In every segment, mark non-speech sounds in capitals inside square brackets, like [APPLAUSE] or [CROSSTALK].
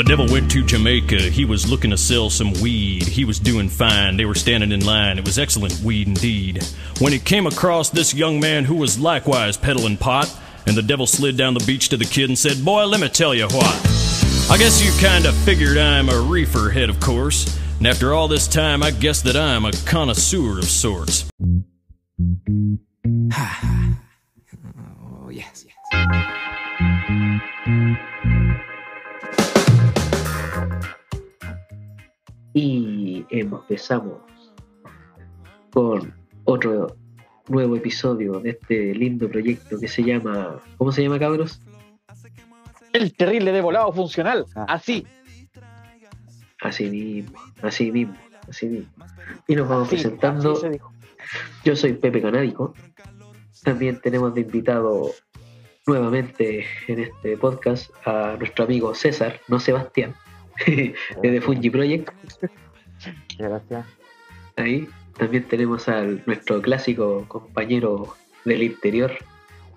The devil went to Jamaica. He was looking to sell some weed. He was doing fine. They were standing in line. It was excellent weed indeed. When he came across this young man who was likewise peddling pot, and the devil slid down the beach to the kid and said, Boy, let me tell you what. I guess you kinda figured I'm a reefer head, of course. And after all this time, I guess that I'm a connoisseur of sorts. [SIGHS] Oh, yes, yes. Y empezamos con otro nuevo episodio de este lindo proyecto que se llama. ¿Cómo se llama, cabros? El terrible de volado funcional. Así. Así mismo, así mismo, así mismo. Y nos vamos así, presentando. así. Yo soy Pepe Canádico. También tenemos de invitado nuevamente en este podcast a nuestro amigo César, no Sebastián, [LAUGHS] de The Fungi Project. Gracias. Ahí también tenemos a nuestro clásico compañero del interior,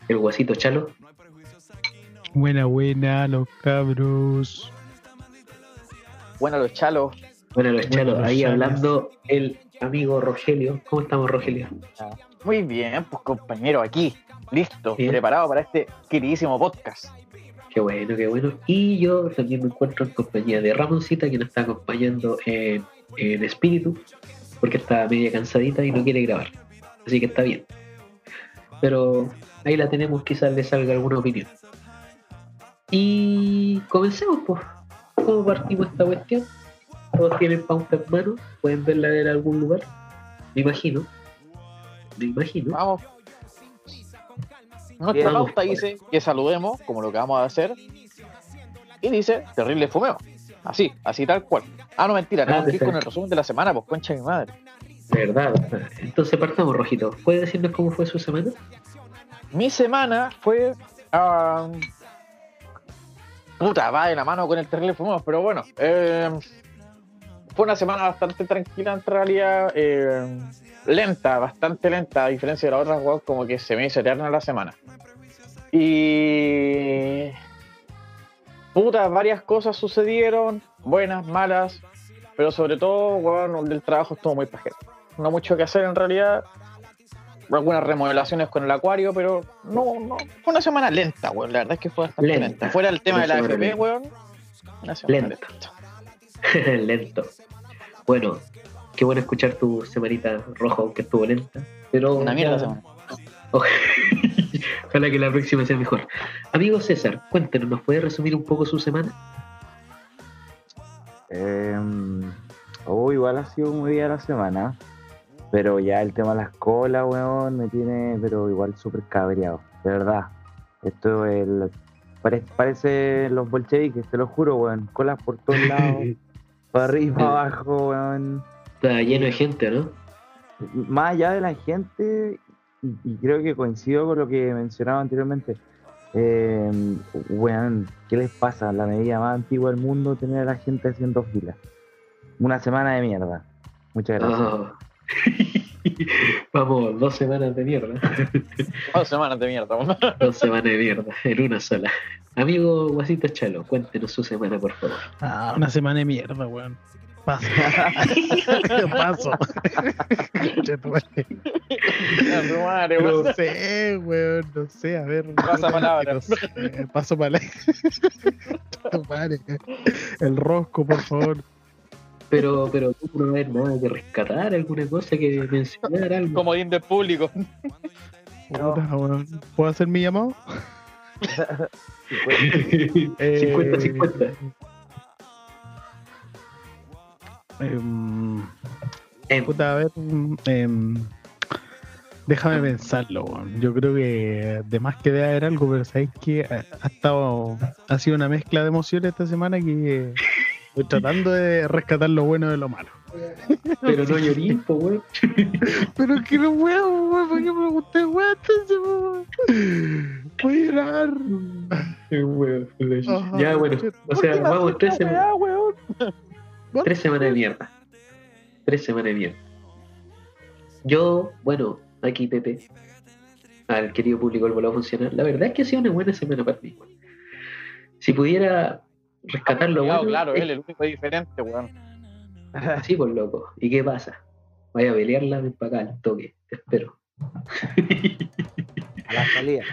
el Guasito Chalo. Buena, buena, los cabros. Bueno, los chalos. Bueno, los Chalos, los ahí Chalos. hablando el amigo Rogelio. ¿Cómo estamos, Rogelio? Muy bien, pues compañero, aquí. Listo, Bien. preparado para este queridísimo podcast. Qué bueno, qué bueno. Y yo también me encuentro en compañía de Ramoncita, que nos está acompañando en, en espíritu, porque está media cansadita y no quiere grabar. Así que está bien. Pero ahí la tenemos, quizás le salga alguna opinión. Y comencemos, pues. ¿Cómo partimos esta cuestión? Todos tienen pauta en mano, pueden verla en algún lugar. Me imagino. Me imagino. Vamos. Nuestra Vamos, pauta dice que saludemos, como lo que vamos a hacer. Y dice, terrible fumeo. Así, así tal cual. Ah, no, mentira, tenemos que ir con el resumen de la semana, pues concha de mi madre. Verdad. Entonces partamos, Rojito. ¿Puede decirnos cómo fue su semana? Mi semana fue. ah, puta, va de la mano con el terrible fumeo, pero bueno. eh, fue una semana bastante tranquila en realidad. eh, lenta, bastante lenta, a diferencia de la otra, weón, como que se me hizo eterna la semana. Y. Puta, varias cosas sucedieron, buenas, malas, pero sobre todo, weón, el trabajo estuvo muy pajero. No mucho que hacer en realidad. Algunas remodelaciones con el acuario, pero no, no. Fue una semana lenta, weón. La verdad es que fue bastante Lenta. lenta. Fuera el tema de la semana FP, lenta. weón. Una semana lenta. [LAUGHS] Lento. Bueno, qué bueno escuchar tu semanita roja, aunque estuvo lenta. Pero Una mierda semana. [LAUGHS] Ojalá que la próxima sea mejor. Amigo César, cuéntenos, ¿nos puede resumir un poco su semana? Eh, oh, igual ha sido muy bien la semana. Pero ya el tema de las colas, weón, me tiene, pero igual súper cabreado. De verdad. Esto es el, pare- parece los bolcheviques, te lo juro, weón. Colas por todos lados, [LAUGHS] para arriba, para abajo, weón. Está lleno de gente, ¿no? Más allá de la gente, y, y creo que coincido con lo que mencionaba anteriormente. Eh, weón, ¿qué les pasa? La medida más antigua del mundo tener a la gente haciendo filas. Una semana de mierda. Muchas gracias. Ah. [LAUGHS] Vamos, dos semanas de mierda. [LAUGHS] Dos semanas de mierda. Dos semanas de mierda, en una sola. Amigo Guasito Chalo, cuéntenos su semana, por favor. Ah, una semana de mierda, weón. Paso. [LAUGHS] Paso. No sé, weón. No sé, a ver. Pasa palabra. No sé, Paso palabra. [LAUGHS] El rosco, por favor. Pero, pero tú no ves nada que rescatar, alguna cosa que mencionar, algo. Comodín del público. No. Puta. ¿Puedo hacer mi llamado? [LAUGHS] Eh, 50-50. Em, Em, Puta, a ver. mm, em, déjame pensarlo. Yo creo que de más que debe haber algo, pero sabéis que ha, ha estado. Ha sido una mezcla de emociones esta semana que estoy tratando de rescatar lo bueno de lo malo. pero no llorís, po, weón. [LAUGHS] Pero que no puedo, weón. ¿Por qué me pregunté, weón? Entonces, weón. Voy a llorar. Ya, bueno, o sea, vamos, tres, sema- Ah, tres semanas de mierda. Tres semanas de mierda. Yo, bueno, aquí Pepe, al querido público del volado a funcionar, la verdad es que ha sido una buena semana para mí. weón. Si pudiera rescatar lo Cuidado, bueno. claro, es- él, el único diferente, weón. [LAUGHS] Sí, pues loco. ¿Y qué pasa? Vaya a pelearla, ven para acá, al toque. Te espero. [LAUGHS] A la salida.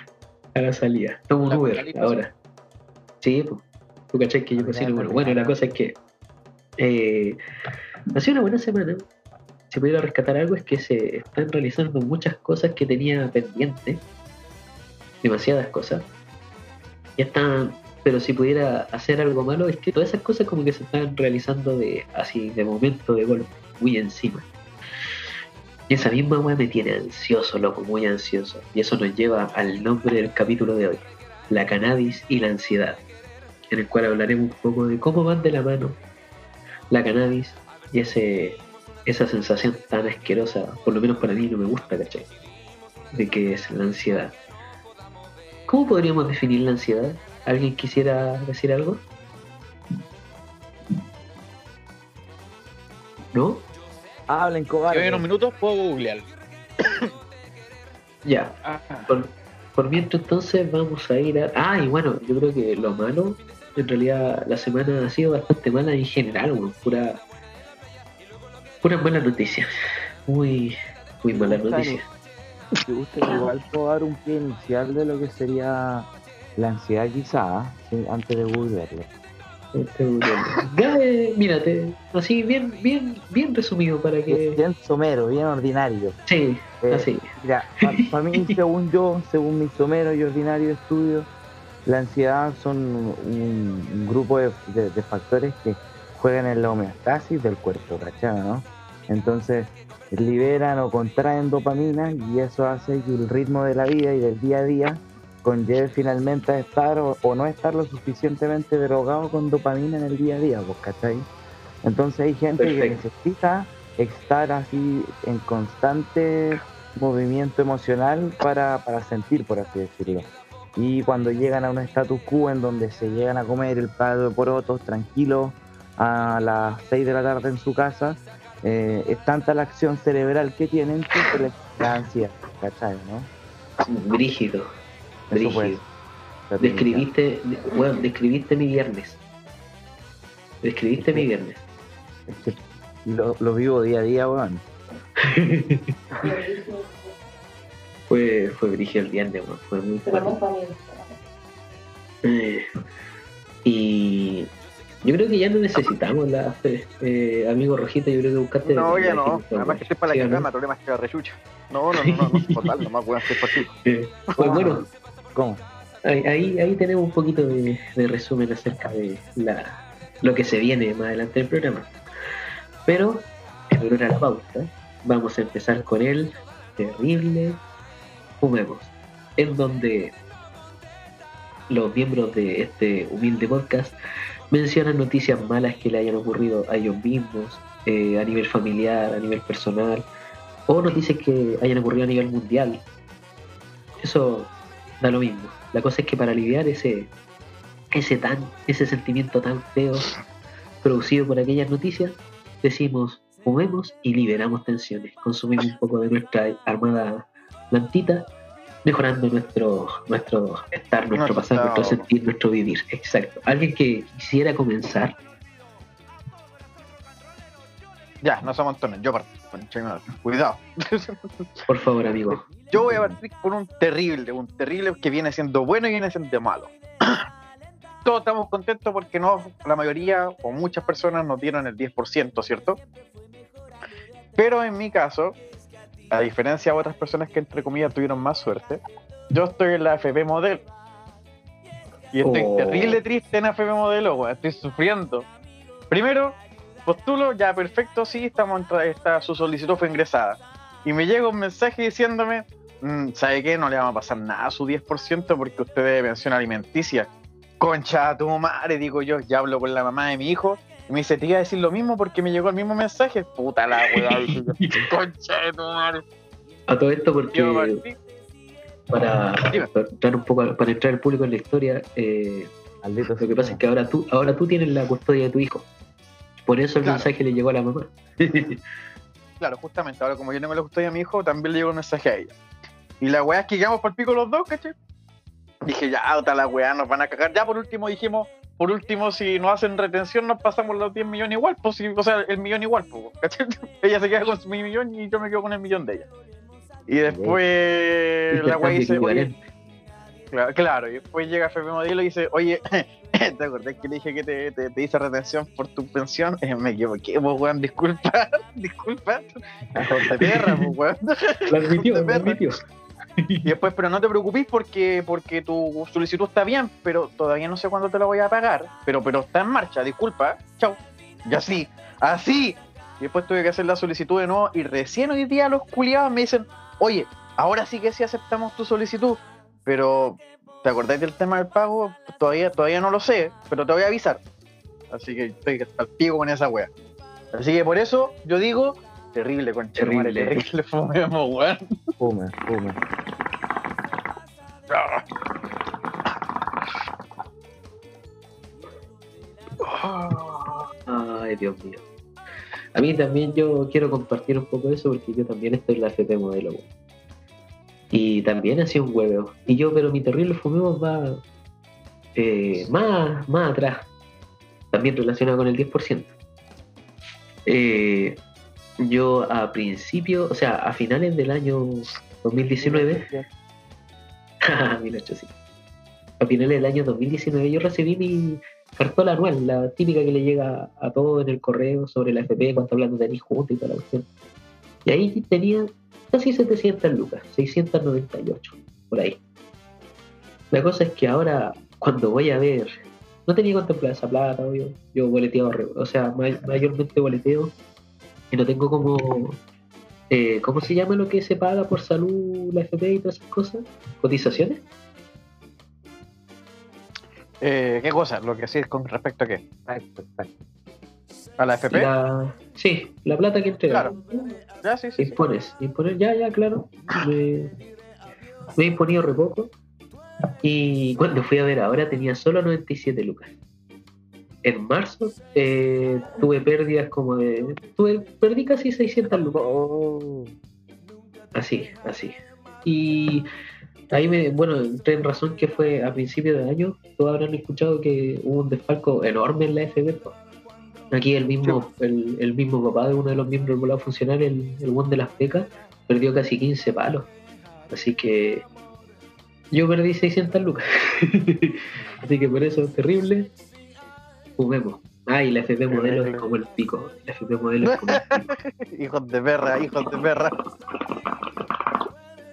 A la salida. Toma un Uber ahora. Sí, pues. Tú cachai que yo Ah, cocino bueno. Bueno, la cosa es que eh, ha sido una buena semana. Si pudiera rescatar algo es que se están realizando muchas cosas que tenía pendientes. Demasiadas cosas. Ya están. Pero si pudiera hacer algo malo es que todas esas cosas como que se están realizando de así, de momento, de golpe, muy encima. Y esa misma weá me tiene ansioso, loco, muy ansioso. Y eso nos lleva al nombre del capítulo de hoy, la cannabis y la ansiedad, en el cual hablaremos un poco de cómo van de la mano la cannabis y ese, esa sensación tan asquerosa, por lo menos para mí no me gusta, ¿cachai? De que es la ansiedad. ¿Cómo podríamos definir la ansiedad? ¿Alguien quisiera decir algo? ¿No? Hablen, Yo en unos cobarde. minutos puedo googlear. Ya, Ah, por, por mientras entonces vamos a ir a... Ah, y bueno, yo creo que lo malo, en realidad la semana ha sido bastante mala en general, weón, pura... Pura mala noticia. Muy, muy mala noticia. Me gusta igual puedo dar un pie inicial de lo que sería la ansiedad quizá, sí, antes de googlearlo. Este. Ya, eh, mírate, así bien, bien, bien resumido para que... Bien somero, bien ordinario. Sí, Eh, así. Mira, para mí, [LAUGHS] según yo, según mi somero y ordinario estudio, la ansiedad son un, un grupo de, de- de factores que juegan en la homeostasis del cuerpo, ¿cachai? ¿no? Entonces, liberan o contraen dopamina y eso hace que el ritmo de la vida y del día a día conlleve finalmente a estar o, o no estar lo suficientemente drogado con dopamina en el día a día, ¿cachai? Entonces hay gente que necesita estar así en constante movimiento emocional para, para sentir, por así decirlo. Y cuando llegan a un status quo en donde se llegan a comer el plato de porotos tranquilos a las 6 de la tarde en su casa, eh, es tanta la acción cerebral que tienen que se les da ansiedad, ¿cachai? ¿no? Brígido. Brígido. Describiste, bueno, describiste mi viernes. Describiste mi viernes. Es que lo, lo vivo día a día, weón. [LAUGHS] Fue, fue brígido el viernes, weón, fue muy fuerte. Eh, y yo creo que ya no necesitamos la eh, amigo Rojito, yo creo que buscaste. no, ya no. gente, Además que estoy para ¿sí la o no? cagada, el problema es que la rechucha. No, no, no, no, no, total, [LAUGHS] weón, por ti. Eh, pues bueno, ¿Cómo? ahí, ahí, ahí tenemos un poquito de, de resumen acerca de la, lo que se viene más adelante del programa. Pero, en honor a la pauta, vamos a empezar con el terrible Fumemos, en donde los miembros de este humilde podcast mencionan noticias malas que le hayan ocurrido a ellos mismos, eh, a nivel familiar, a nivel personal, o noticias que hayan ocurrido a nivel mundial. Eso da lo mismo. La cosa es que para aliviar ese, ese, tan, ese sentimiento tan feo producido por aquellas noticias, decimos, fumemos y liberamos tensiones. Consumimos un poco de nuestra armada plantita, mejorando nuestro, nuestro estar, nuestro pasar, nuestro sentir, nuestro vivir. Exacto. Alguien que quisiera comenzar. Ya, no somos montones, yo parto. Cuidado. [LAUGHS] Por favor, amigo. Yo voy a partir con un terrible, un terrible que viene siendo bueno y viene siendo malo. [CLEARS THROAT] Todos estamos contentos porque no, la mayoría o muchas personas nos dieron el 10%, ¿cierto? Pero en mi caso, a diferencia de otras personas que entre comillas tuvieron más suerte, yo estoy en la FP Modelo. Y estoy Oh. terrible triste en FP Modelo, weón. Estoy sufriendo. Primero, postulo, ya perfecto, sí, estamos está, su solicitud fue ingresada. Y me llega un mensaje diciéndome, "Mm, ¿sabe qué? No le vamos a pasar nada a su 10% porque usted debe pensión alimenticia. Concha tu madre, digo yo, ya hablo con la mamá de mi hijo. Y me dice, te iba a decir lo mismo porque me llegó el mismo mensaje. Puta la weá, [LAUGHS] concha de tu madre. A todo esto porque para, entrar un poco para entrar el público en la historia, eh, Maldito lo que pasa es que ahora tú, ahora tú tienes la custodia de tu hijo. Por eso el Claro. mensaje le llegó a la mamá. [LAUGHS] Claro, justamente, ahora como yo tengo la custodia a mi hijo, también le llegó un mensaje a ella. Y la weá es que quedamos por pico los dos, ¿cachai? Dije, ya, otra la weá, nos van a cagar. Ya por último dijimos, por último, si no hacen retención, nos pasamos los 10 millones igual, pues, sí, o sea, el millón igual, pues, ¿cachai? [LAUGHS] Ella se queda con mi millón y yo me quedo con el millón de ella. Y después la weá dice, oye, claro, claro, y después llega FP Modelo y dice, oye, [LAUGHS] ¿te acordás que le dije que te, te, te hice retención por tu pensión? Eh, [LAUGHS] me equivoqué, pues, weón, disculpa, disculpa. De perra, pues, weón. Lo admitió, lo admitió. Y después, pero no te preocupes porque, porque tu solicitud está bien, pero todavía no sé cuándo te la voy a pagar. Pero, pero está en marcha, disculpa. Chao. Y así, así. Y después tuve que hacer la solicitud de nuevo. Y recién hoy día los culiados me dicen, oye, ahora sí que sí aceptamos tu solicitud. Pero, ¿te acordáis del tema del pago? Todavía, todavía no lo sé, pero te voy a avisar. Así que estoy al pico con esa wea. Así que por eso yo digo, terrible, con Terrible. [LAUGHS] terrible, fumemos, weón. Fume, fume. Dios mío. A mí también yo quiero compartir un poco eso porque yo también estoy en la FP modelo. Y también ha sido un huevo. Y yo, pero mi terrible fumemos va eh, más, más atrás. También relacionado con el 10%. Eh, yo a principio, o sea, a finales del año 2019, Mira, sí. A finales del año 2019 yo recibí mi cartola anual, la típica que le llega a todos en el correo sobre la FP, cuánto hablando de juntos y toda la cuestión. Y ahí tenía casi 700 lucas, 698, por ahí. La cosa es que ahora, cuando voy a ver, no tenía contemplada esa plata, obvio. Yo boleteo, re- o sea, may- mayormente boleteo, y no tengo como, eh, ¿cómo se llama lo que se paga por salud, la FP y todas esas cosas? ¿Cotizaciones? Eh, ¿Qué cosa? Lo que sí es con respecto a qué? Exacto. ¿A la FP? La, sí, la plata que entrega. Claro. Ya, sí, sí. sí. Impones, ya, ya, claro. Me, me he imponido re poco. Y cuando fui a ver ahora tenía solo 97 lucas. En marzo eh, tuve pérdidas como de. Tuve, perdí casi 600 lucas. Oh, Así, así. Y ahí me, bueno, entré en razón que fue a principio de año. Todos habrán escuchado que hubo un desfalco enorme en la FB. Aquí el mismo, el, el mismo papá de uno de los miembros del volado funcional, el, el buen de las becas, perdió casi 15 palos. Así que yo perdí 600 lucas. [LAUGHS] Así que por eso es terrible. Fumemos. Ah, y la FP modelo es como el pico. La FP modelo es como el pico. [LAUGHS] Hijos de perra, hijos de perra.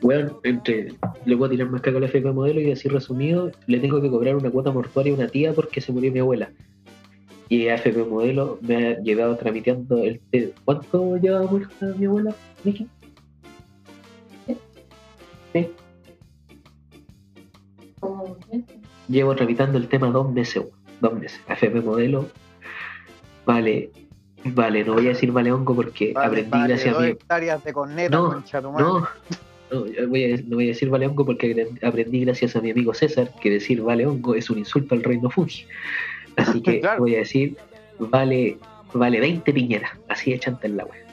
Weón, entre, le puedo tirar más caca a la FP modelo y así resumido, le tengo que cobrar una cuota mortuaria a una tía porque se murió mi abuela. Y AFP modelo me ha llevado tramitando el te- ¿Cuánto lleva muerta mi abuela, Miki? Sí. Llevo tramitando el tema dos meses, dos meses. AFP modelo, vale, vale, no voy a decir vale hongo porque aprendí gracias a mi hectáreas de corneta, No, concha tu madre. no, no, yo voy a- no voy a decir vale hongo porque aprend- aprendí gracias a mi amigo César que decir vale hongo es un insulto al reino Fungi. Así que [LAUGHS] Claro. voy a decir vale vale 20 piñeras. Así de chanta en la web.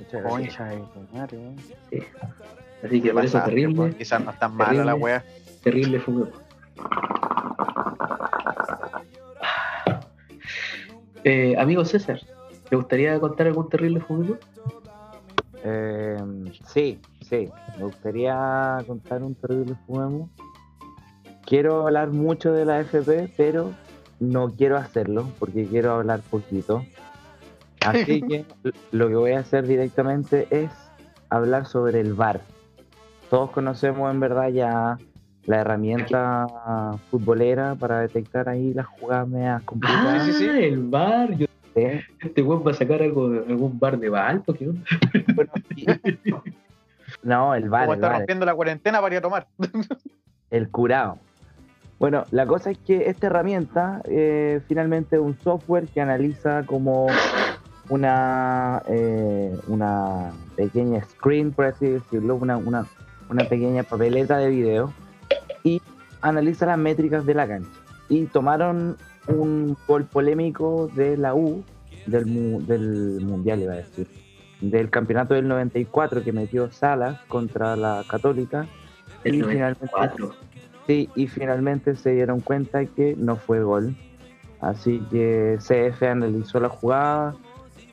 muchas gracias. Concha de weón. Así que por eso terrible. Quizás no es tan mala la wea. terrible fumemos. Eh, amigo César, ¿te gustaría contar algún terrible fumemos? Eh, sí, sí. Me gustaría contar un terrible fumemo. Quiero hablar mucho de la FP, pero no quiero hacerlo porque quiero hablar poquito. Así [LAUGHS] que lo que voy a hacer directamente es hablar sobre el VAR. Todos conocemos en verdad ya la herramienta futbolera para detectar ahí las jugadas medias Ah, complicadas. sí, sí. el bar. Yo- ¿sí? este weón va a sacar algo, algún bar de Valpo. ¿qué onda? Bueno, y No, el VAR. como el está rompiendo la cuarentena para ir a tomar. [LAUGHS] El curado. Bueno, la cosa es que esta herramienta eh, finalmente es un software que analiza como una, eh, una pequeña screen, por así decirlo, una, una, una pequeña papeleta de video y analiza las métricas de la cancha. Y tomaron un gol polémico de la U, del, mu- del Mundial, iba a decir, del campeonato del 94 que metió Salas contra la Católica. El Y finalmente 94. Sí, y finalmente se dieron cuenta que no fue gol. Así que CF analizó la jugada,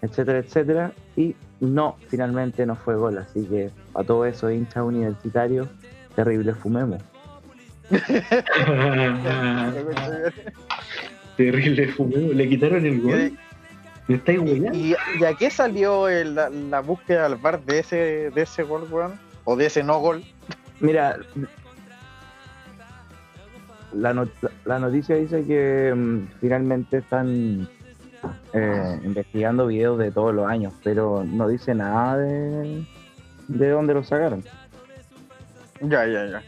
etcétera, etcétera, y no, finalmente no fue gol. Así que a todo eso, hincha universitario, terrible fumemos. [LAUGHS] [LAUGHS] Terrible fumeo. Le quitaron el gol. ¿Y, y a qué salió el- la, la búsqueda al bar de ese, de ese gol, weón? O de ese no gol. Mira, la, not- la noticia dice que mm, finalmente están eh, investigando videos de todos los años, pero no dice nada de, de dónde lo sacaron. Ya, ya, ya.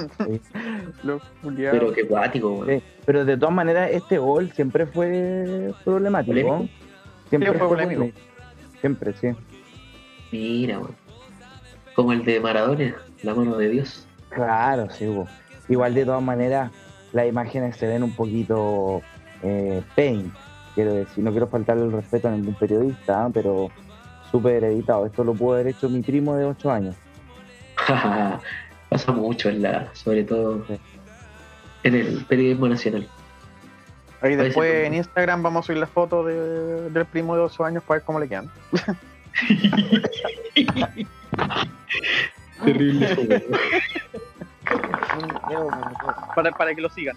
[LAUGHS] Sí. Los culiados. Pero qué cuático, weón. Sí, Pero de todas maneras, este gol siempre fue problemático. ¿Polémico? Siempre Sí, fue fue polémico. polémico. Siempre, sí. Mira, weón. Como el de Maradona, la mano de Dios. Claro, sí, hubo. Igual de todas maneras, las imágenes se ven un poquito eh, paint. Quiero decir, no quiero faltarle el respeto a ningún periodista, ¿ah? pero súper editado. Esto lo pudo haber hecho mi primo de 8 años. [LAUGHS] Pasa mucho en la, sobre todo Sí. en el periodismo nacional. Ahí Parece después como- en Instagram vamos a subir la foto de- del primo de 8 años para ver cómo le quedan. [LAUGHS] Terrible. Para, para que lo sigan.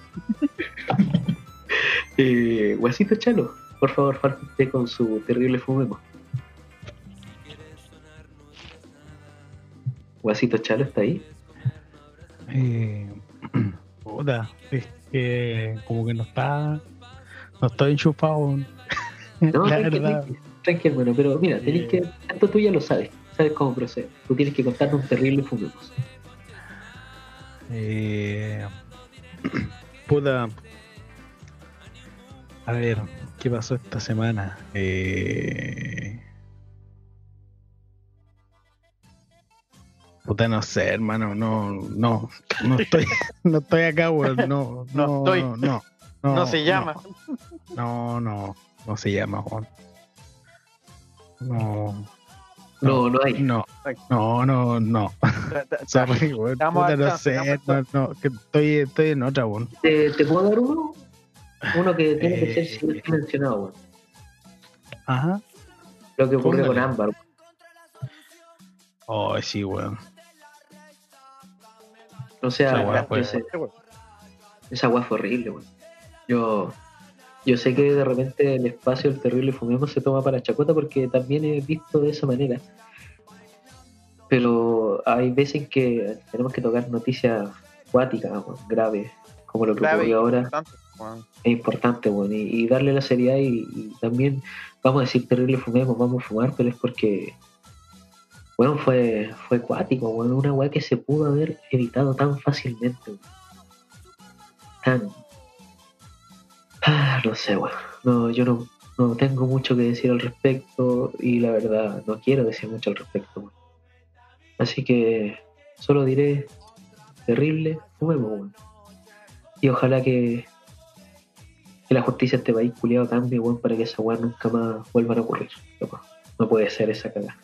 [LAUGHS] eh, Guasito Chalo, por favor, falte con su terrible fumemo. Guasito Chalo está ahí. Eh, [CLEARS THROAT] puta, es que como que no está. No estoy enchufado. No, [LAUGHS] la tranqui, verdad. tranqui, tranqui, hermano, pero mira, tenés que. Tanto tú ya lo sabes, sabes cómo proceder. Tú tienes que contarnos un terrible fumemos. Eh, [CLEARS THROAT] puta. A ver, ¿qué pasó esta semana? Eh, puta, no sé, hermano, no, no, no estoy, [LAUGHS] no estoy acá, weón, no, No no, estoy. no, no, No, se llama. No, no, no se llama, Juan. No, No, no hay. no, no, no, no. [LAUGHS] Sorry, weón. Puta, no sé, no, no, que estoy, estoy en otra, weón. ¿Te, te puedo dar uno? Uno que tiene que ser Eh. mencionado, weón. Ajá. Lo que ocurrió con Póngale. Ámbar. Oh, sí, weón. O sea, Esa weá fue- sé, esa weá fue horrible, weón. Yo, yo sé que de repente el espacio del terrible fumemos se toma para chacota porque también he visto de esa manera. Pero hay veces que tenemos que tocar noticias cuáticas, weón, graves, como lo que y ocurrió ahora. es importante, bueno, y, y darle la seriedad y, y también, vamos a decir, terrible fumemos, vamos a fumar, pero es porque, bueno, fue, fue cuático, bueno, una weá que se pudo haber evitado tan fácilmente, weón. tan, ah, no sé, bueno, no, yo no, no tengo mucho que decir al respecto y la verdad no quiero decir mucho al respecto, weón. así que solo diré, terrible, fumemos, weón. y ojalá que que la justicia de este país culiado cambie, weón, para que esa weá nunca más vuelvan a ocurrir. loco. No puede ser esa cagada.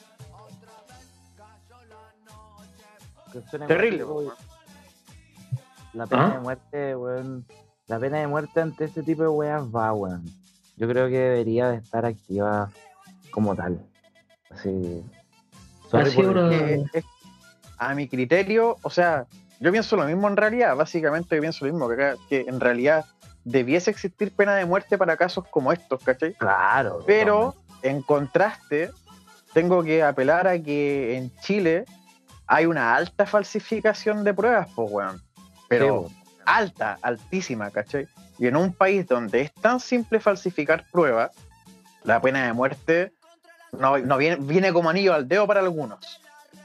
Terrible. La pena ¿Ah? de muerte, weón. La pena de muerte ante este tipo de weas va, weón. Yo creo que debería de estar activa como tal. Así. una- es- a mi criterio, o sea, yo pienso lo mismo en realidad, básicamente yo pienso lo mismo, que, acá- que en realidad debiese existir pena de muerte para casos como estos, ¿cachai? Claro. Pero en contraste, tengo que apelar a que en Chile hay una alta falsificación de pruebas, pues, weón. Pero Sí, alta, altísima, ¿cachai? Y en un país donde es tan simple falsificar pruebas, la pena de muerte no, no viene, viene como anillo al dedo para algunos,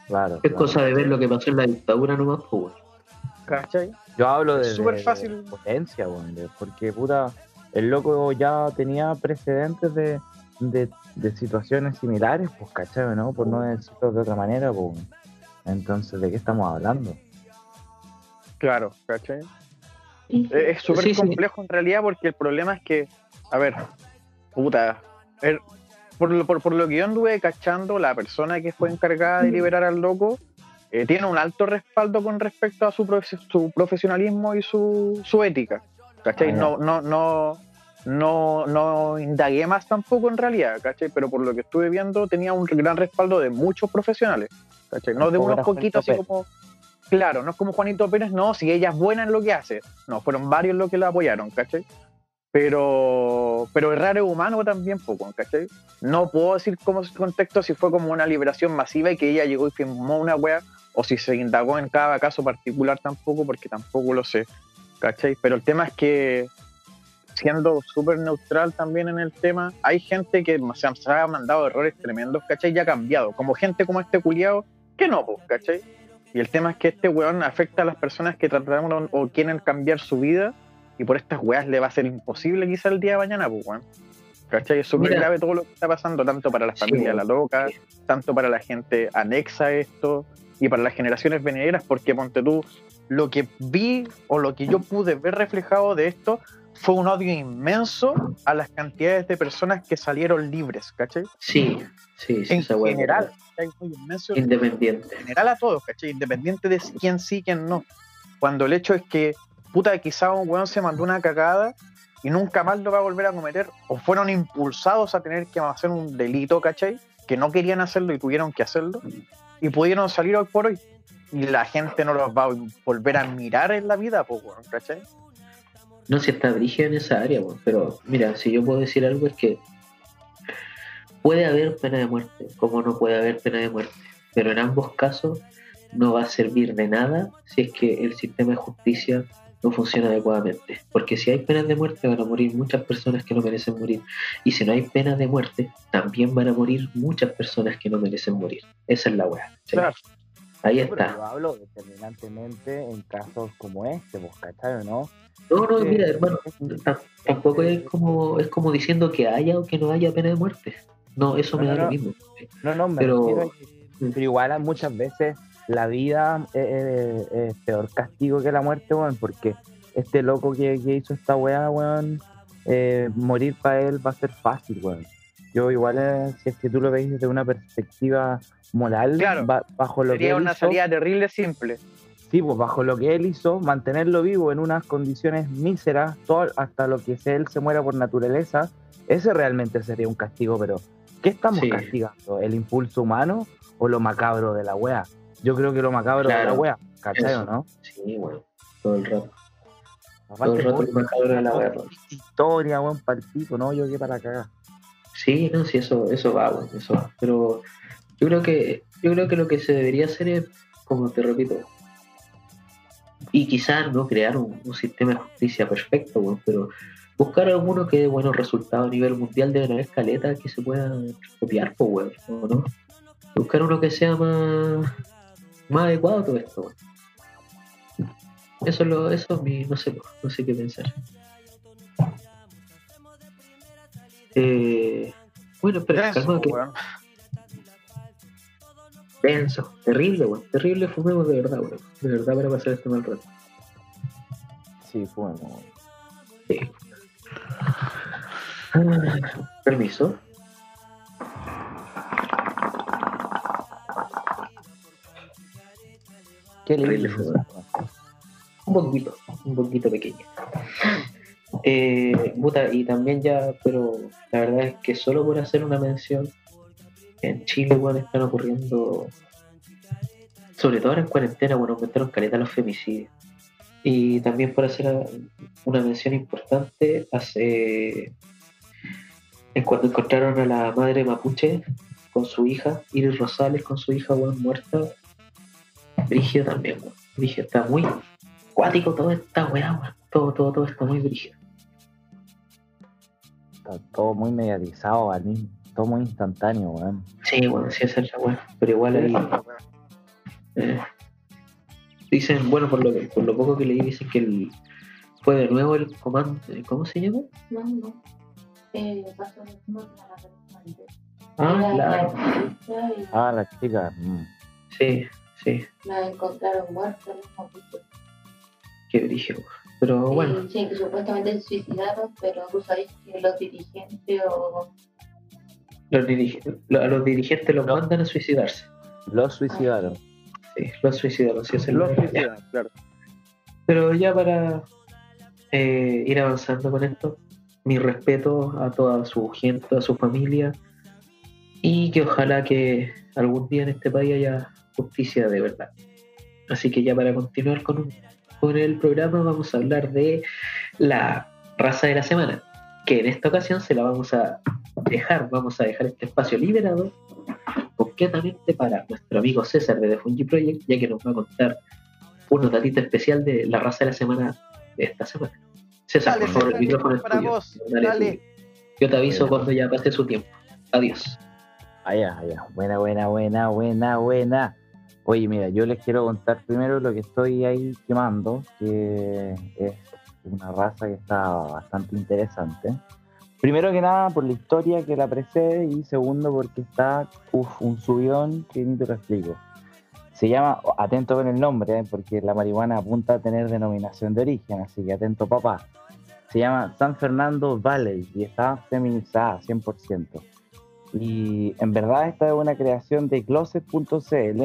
Claro. Es claro. cosa de ver lo que pasó en la dictadura nomás, pues, weón. ¿cachai? Yo hablo de, súper de- fácil. de potencia, weón, de- porque puta, el loco ya tenía precedentes de, de, de situaciones similares, pues, ¿cachai? ¿no? Por no decirlo de otra manera, pues. Entonces, ¿de qué estamos hablando? Claro, ¿cachai? Es es súper Sí, sí. complejo en realidad porque el problema es que, a ver, puta, er- por, lo- por, por lo que yo anduve cachando, la persona que fue encargada de liberar al loco eh, tiene un alto respaldo con respecto a su, profe- su profesionalismo y su, su ética. ¿Cachai? Ah, no, no, no, no, no indagué más tampoco en realidad, ¿cachai? Pero por lo que estuve viendo tenía un gran respaldo de muchos profesionales, ¿cachai? No de unos poquitos así como... Claro, no es como Juanito Pérez, no, si ella es buena en lo que hace. No, fueron varios los que la apoyaron, ¿cachai? Pero, pero errar es humano también, poco, ¿cachai? No puedo decir como contexto si fue como una liberación masiva y que ella llegó y firmó una wea, o si se indagó en cada caso particular tampoco, porque tampoco lo sé, ¿cachai? Pero el tema es que, siendo súper neutral también en el tema, hay gente que se ha mandado errores tremendos, ¿cachai? Y ha cambiado, como gente como este culiado, que no, pues, ¿cachai? Y el tema es que este weón afecta a las personas que trataron o quieren cambiar su vida y por estas weas le va a ser imposible quizá el día de mañana, pues, weón. ¿Cachai? Es súper grave todo lo que está pasando, tanto para la Sí, familia weón. La Loca, tanto para la gente anexa a esto y para las generaciones venideras, porque ponte tú, lo que vi o lo que yo pude ver reflejado de esto fue un odio inmenso a las cantidades de personas que salieron libres, ¿cachai? Sí, sí, sí, En general, inmenso Independiente. general a todos, ¿cachai? Independiente de quién sí, quién no. Cuando el hecho es que, puta, quizá un weón se mandó una cagada y nunca más lo va a volver a cometer, o fueron impulsados a tener que hacer un delito, ¿cachai? Que no querían hacerlo y tuvieron que hacerlo, y pudieron salir hoy por hoy. Y la gente no los va a volver a mirar en la vida, pues, ¿cachai? No si está brígida en esa área, pero mira, si yo puedo decir algo es que puede haber pena de muerte, como no puede haber pena de muerte, pero en ambos casos no va a servir de nada si es que el sistema de justicia no funciona adecuadamente. Porque si hay penas de muerte van a morir muchas personas que no merecen morir. Y si no hay penas de muerte, también van a morir muchas personas que no merecen morir. Esa es la weá. Claro. Ahí Pero está. yo hablo determinantemente en casos como este, vos, ¿cachai o no? No, no, mira, hermano, ta- tampoco es como, es como diciendo que haya o que no haya pena de muerte. No, eso me No, da no, lo mismo. No, no, me Pero- que- pero igual muchas veces la vida es, es- es peor castigo que la muerte, weón, porque este loco que, que hizo esta weá, weón, eh, morir para él va a ser fácil, weón. Yo igual, eh, si es que tú lo veis desde una perspectiva moral, Claro. ba- bajo lo que Sería una hizo, salida terrible simple. Sí, pues bajo lo que él hizo, mantenerlo vivo en unas condiciones míseras, todo, hasta lo que él se muera por naturaleza, ese realmente sería un castigo, pero ¿qué estamos Sí. castigando? ¿El impulso humano o lo macabro de la wea? Yo creo que lo macabro de la wea, ¿cachai o no? Sí, bueno, todo el rato. Todo el rato el macabro de la weá. historia, weón, palpito, ¿no? Yo qué para cagar. Sí, no, sí, eso, eso va, bueno, eso va. Pero yo creo que, yo creo que lo que se debería hacer es, como te repito, y quizás no crear un, sistema de justicia perfecto, bueno, pero buscar alguno que dé buenos resultados a nivel mundial deben haber caletas que se puedan copiar, pues, weón, ¿o no? Buscar uno que sea más, más adecuado a todo esto, weón. Eso es lo, eso es mi, no sé, no sé qué pensar. Eh, bueno, pero Denso, que denso, terrible, weón, terrible fumemos de verdad, weón, de verdad para pasar este mal rato. Sí, bueno. Sí. Ah, Permiso. Qué Terrible lindo. fue, Un poquito, un poquito pequeño. Eh, puta, y también ya, pero la verdad es que solo por hacer una mención, en Chile, weón, están ocurriendo, sobre todo ahora en cuarentena, bueno, aumentaron caleta los femicidios. Y también por hacer una mención importante, hace, en cuando encontraron a la madre mapuche con su hija, Iris Rosales con su hija, weón, muerta, Brigio también, weón. Brigio está muy cuático toda esta weá. Todo, todo, todo está muy brígido. Está todo muy mediatizado, al mismo- todo muy instantáneo, weón. Sí, bueno, sí, esa es la weá. Pero igual ahí. eh, dicen, bueno, por lo, por lo poco que leí, dicen que el, fue de nuevo el comando. ¿Cómo se llama? No, no. Eh, pasó lo mismo la. Ah, la y Ah, la chica. mm. Sí, sí, la encontraron muerta, mismo tipo. qué brígido. Pero bueno, sí, que supuestamente se suicidaron, pero tú sabes que los dirigentes o los dirige- lo- a los dirigentes los mandan a suicidarse. Los suicidaron. Sí, los suicidaron, sí, es la Los suicidan, claro. Pero ya para eh, ir avanzando con esto, mi respeto a toda su gente, a su familia, y que ojalá que algún día en este país haya justicia de verdad. Así que ya para continuar con, un- con el programa vamos a hablar de la raza de la semana, que en esta ocasión se la vamos a dejar, vamos a dejar este espacio liberado completamente para nuestro amigo César de The Fungi Project, ya que nos va a contar unos datitos especial de la raza de la semana de esta semana. César, Dale, por favor, el micrófono es para tuyo. vos, Dale, dale. tuyo. Yo te aviso cuando ya pase su tiempo. Adiós. Allá, allá. Buena, buena, buena, buena, buena. Oye, mira, yo les quiero contar primero lo que estoy ahí quemando, que es una raza que está bastante interesante. Primero que nada, por la historia que la precede, y segundo, porque está uf, un subidón que ni te lo explico. Se llama, atento con el nombre, eh, porque la marihuana apunta a tener denominación de origen, así que atento papá. Se llama San Fernando Valley y está feminizada 100%. Y en verdad esta es una creación de Closet.cl,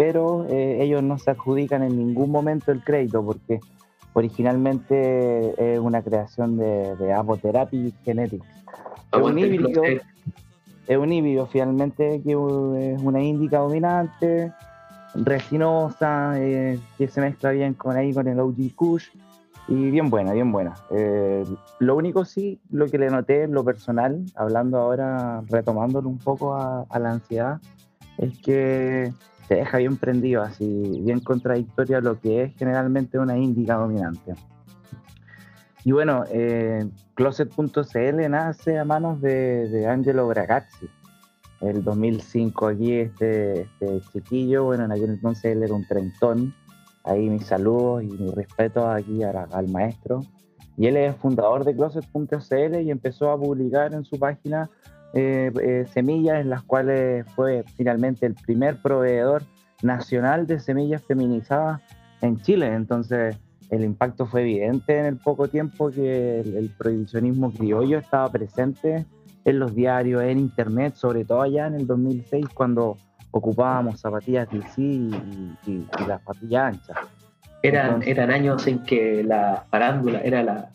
pero eh, ellos no se adjudican en ningún momento el crédito porque originalmente es una creación de, de Apotherapy Genetics. Es un híbrido, es un híbrido finalmente que es una índica dominante, resinosa, eh, que se mezcla bien con ahí con el OG Kush y bien buena, bien buena. Eh, lo único sí, lo que le noté en lo personal, hablando ahora, retomándolo un poco a, a la ansiedad, es que te deja bien prendido, así bien contradictorio a lo que es generalmente una índica dominante. Y bueno, eh, Closet.cl nace a manos de, de Angelo Bragazzi, el 2005 aquí este, este chiquillo, bueno, en aquel entonces él era un treintón, ahí mis saludos y mi respeto aquí al maestro. Y él es fundador de Closet.cl y empezó a publicar en su página eh, eh, semillas en las cuales fue finalmente el primer proveedor nacional de semillas feminizadas en Chile. Entonces el impacto fue evidente en el poco tiempo que el, el prohibicionismo criollo estaba presente en los diarios, en internet, sobre todo allá en el 2006 cuando ocupábamos zapatillas DC y, y- y las zapatillas anchas. Eran, Entonces- eran años en que la farándula era la,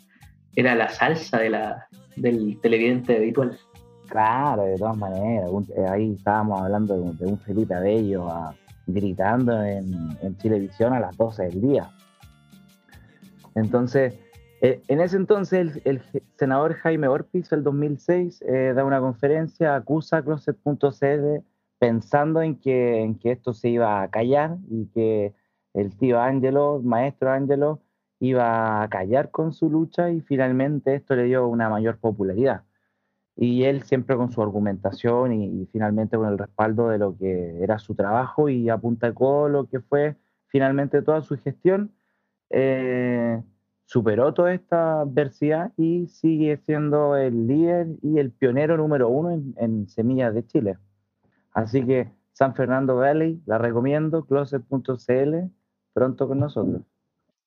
era la salsa de la, del televidente habitual. Claro, de todas maneras. un- eh, ahí estábamos hablando de un, de un Felipe Abello ah, gritando en, en Chilevisión a las 12 del día. Entonces, eh, en ese entonces el, el senador Jaime Orpiz, el 2006, eh, da una conferencia, acusa a Closet.cl pensando en que, en que esto se iba a callar y que el tío Ángelo, maestro Ángelo, iba a callar con su lucha y finalmente esto le dio una mayor popularidad y él siempre con su argumentación y, y finalmente con el respaldo de lo que era su trabajo y a punta de codo lo que fue finalmente toda su gestión, eh, superó toda esta adversidad y sigue siendo el líder y el pionero número uno en, en semillas de Chile. Así que San Fernando Valley, la recomiendo, closet.cl, pronto con nosotros.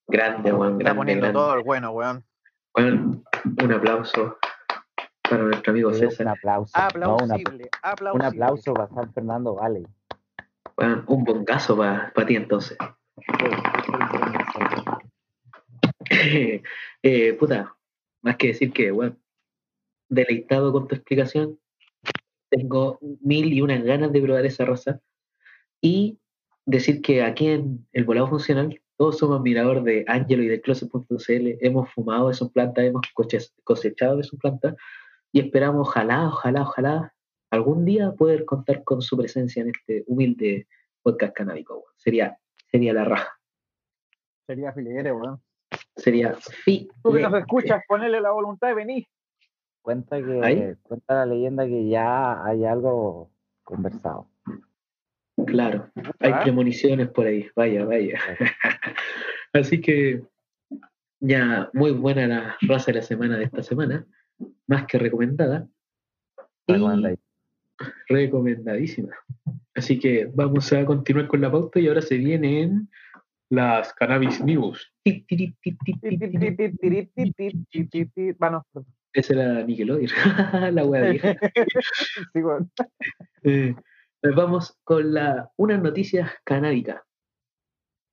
Grande, weón, Está poniendo grande. todo el bueno, weón. Weón, un aplauso para nuestro amigo Un César. aplauso. no, una- Aplausible, un aplauso para San Fernando Valley. Weón, un bongazo para ti entonces. [LAUGHS] Eh, puta, más que decir que, bueno, deleitado con tu explicación, tengo mil y unas ganas de probar esa raza y decir que aquí en el volado funcional todos somos admiradores de Angelo y de Closet.cl, hemos fumado de sus plantas, hemos cosechado de sus plantas y esperamos, ojalá, ojalá, ojalá, algún día poder contar con su presencia en este humilde podcast canábico. weón. Sería, sería la raja, Sería filere, weón. sería fi. Tú que nos escuchas, ponele la voluntad y vení. Cuenta que ¿Ahí? cuenta la leyenda que ya hay algo conversado. Claro, hay ¿Ah? premoniciones por ahí, vaya, vaya. [LAUGHS] Así que ya muy buena la raza de la semana de esta semana, más que recomendada. Y Recomendadísimo. recomendadísima. Así que vamos a continuar con la pauta y ahora se vienen las cannabis news. Bueno, Esa era Nickelodeon, la wea vieja. sí, weón. Eh, pues vamos con la, unas noticias canábicas.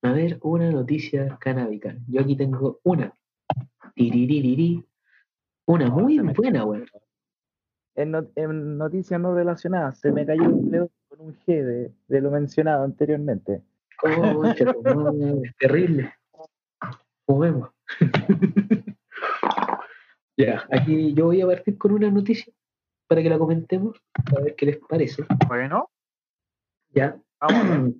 A ver, una noticia canábica. Yo aquí tengo una. Tiriririri. Una muy buena, weón. En, no- en noticias no relacionadas, se me cayó un dedo con un G de, de lo mencionado anteriormente. Madre, es [LAUGHS] terrible. Juguemos. [LAUGHS] ya, aquí yo voy a partir con una noticia para que la comentemos, a ver qué les parece. Bueno, Ya. vamos a ver.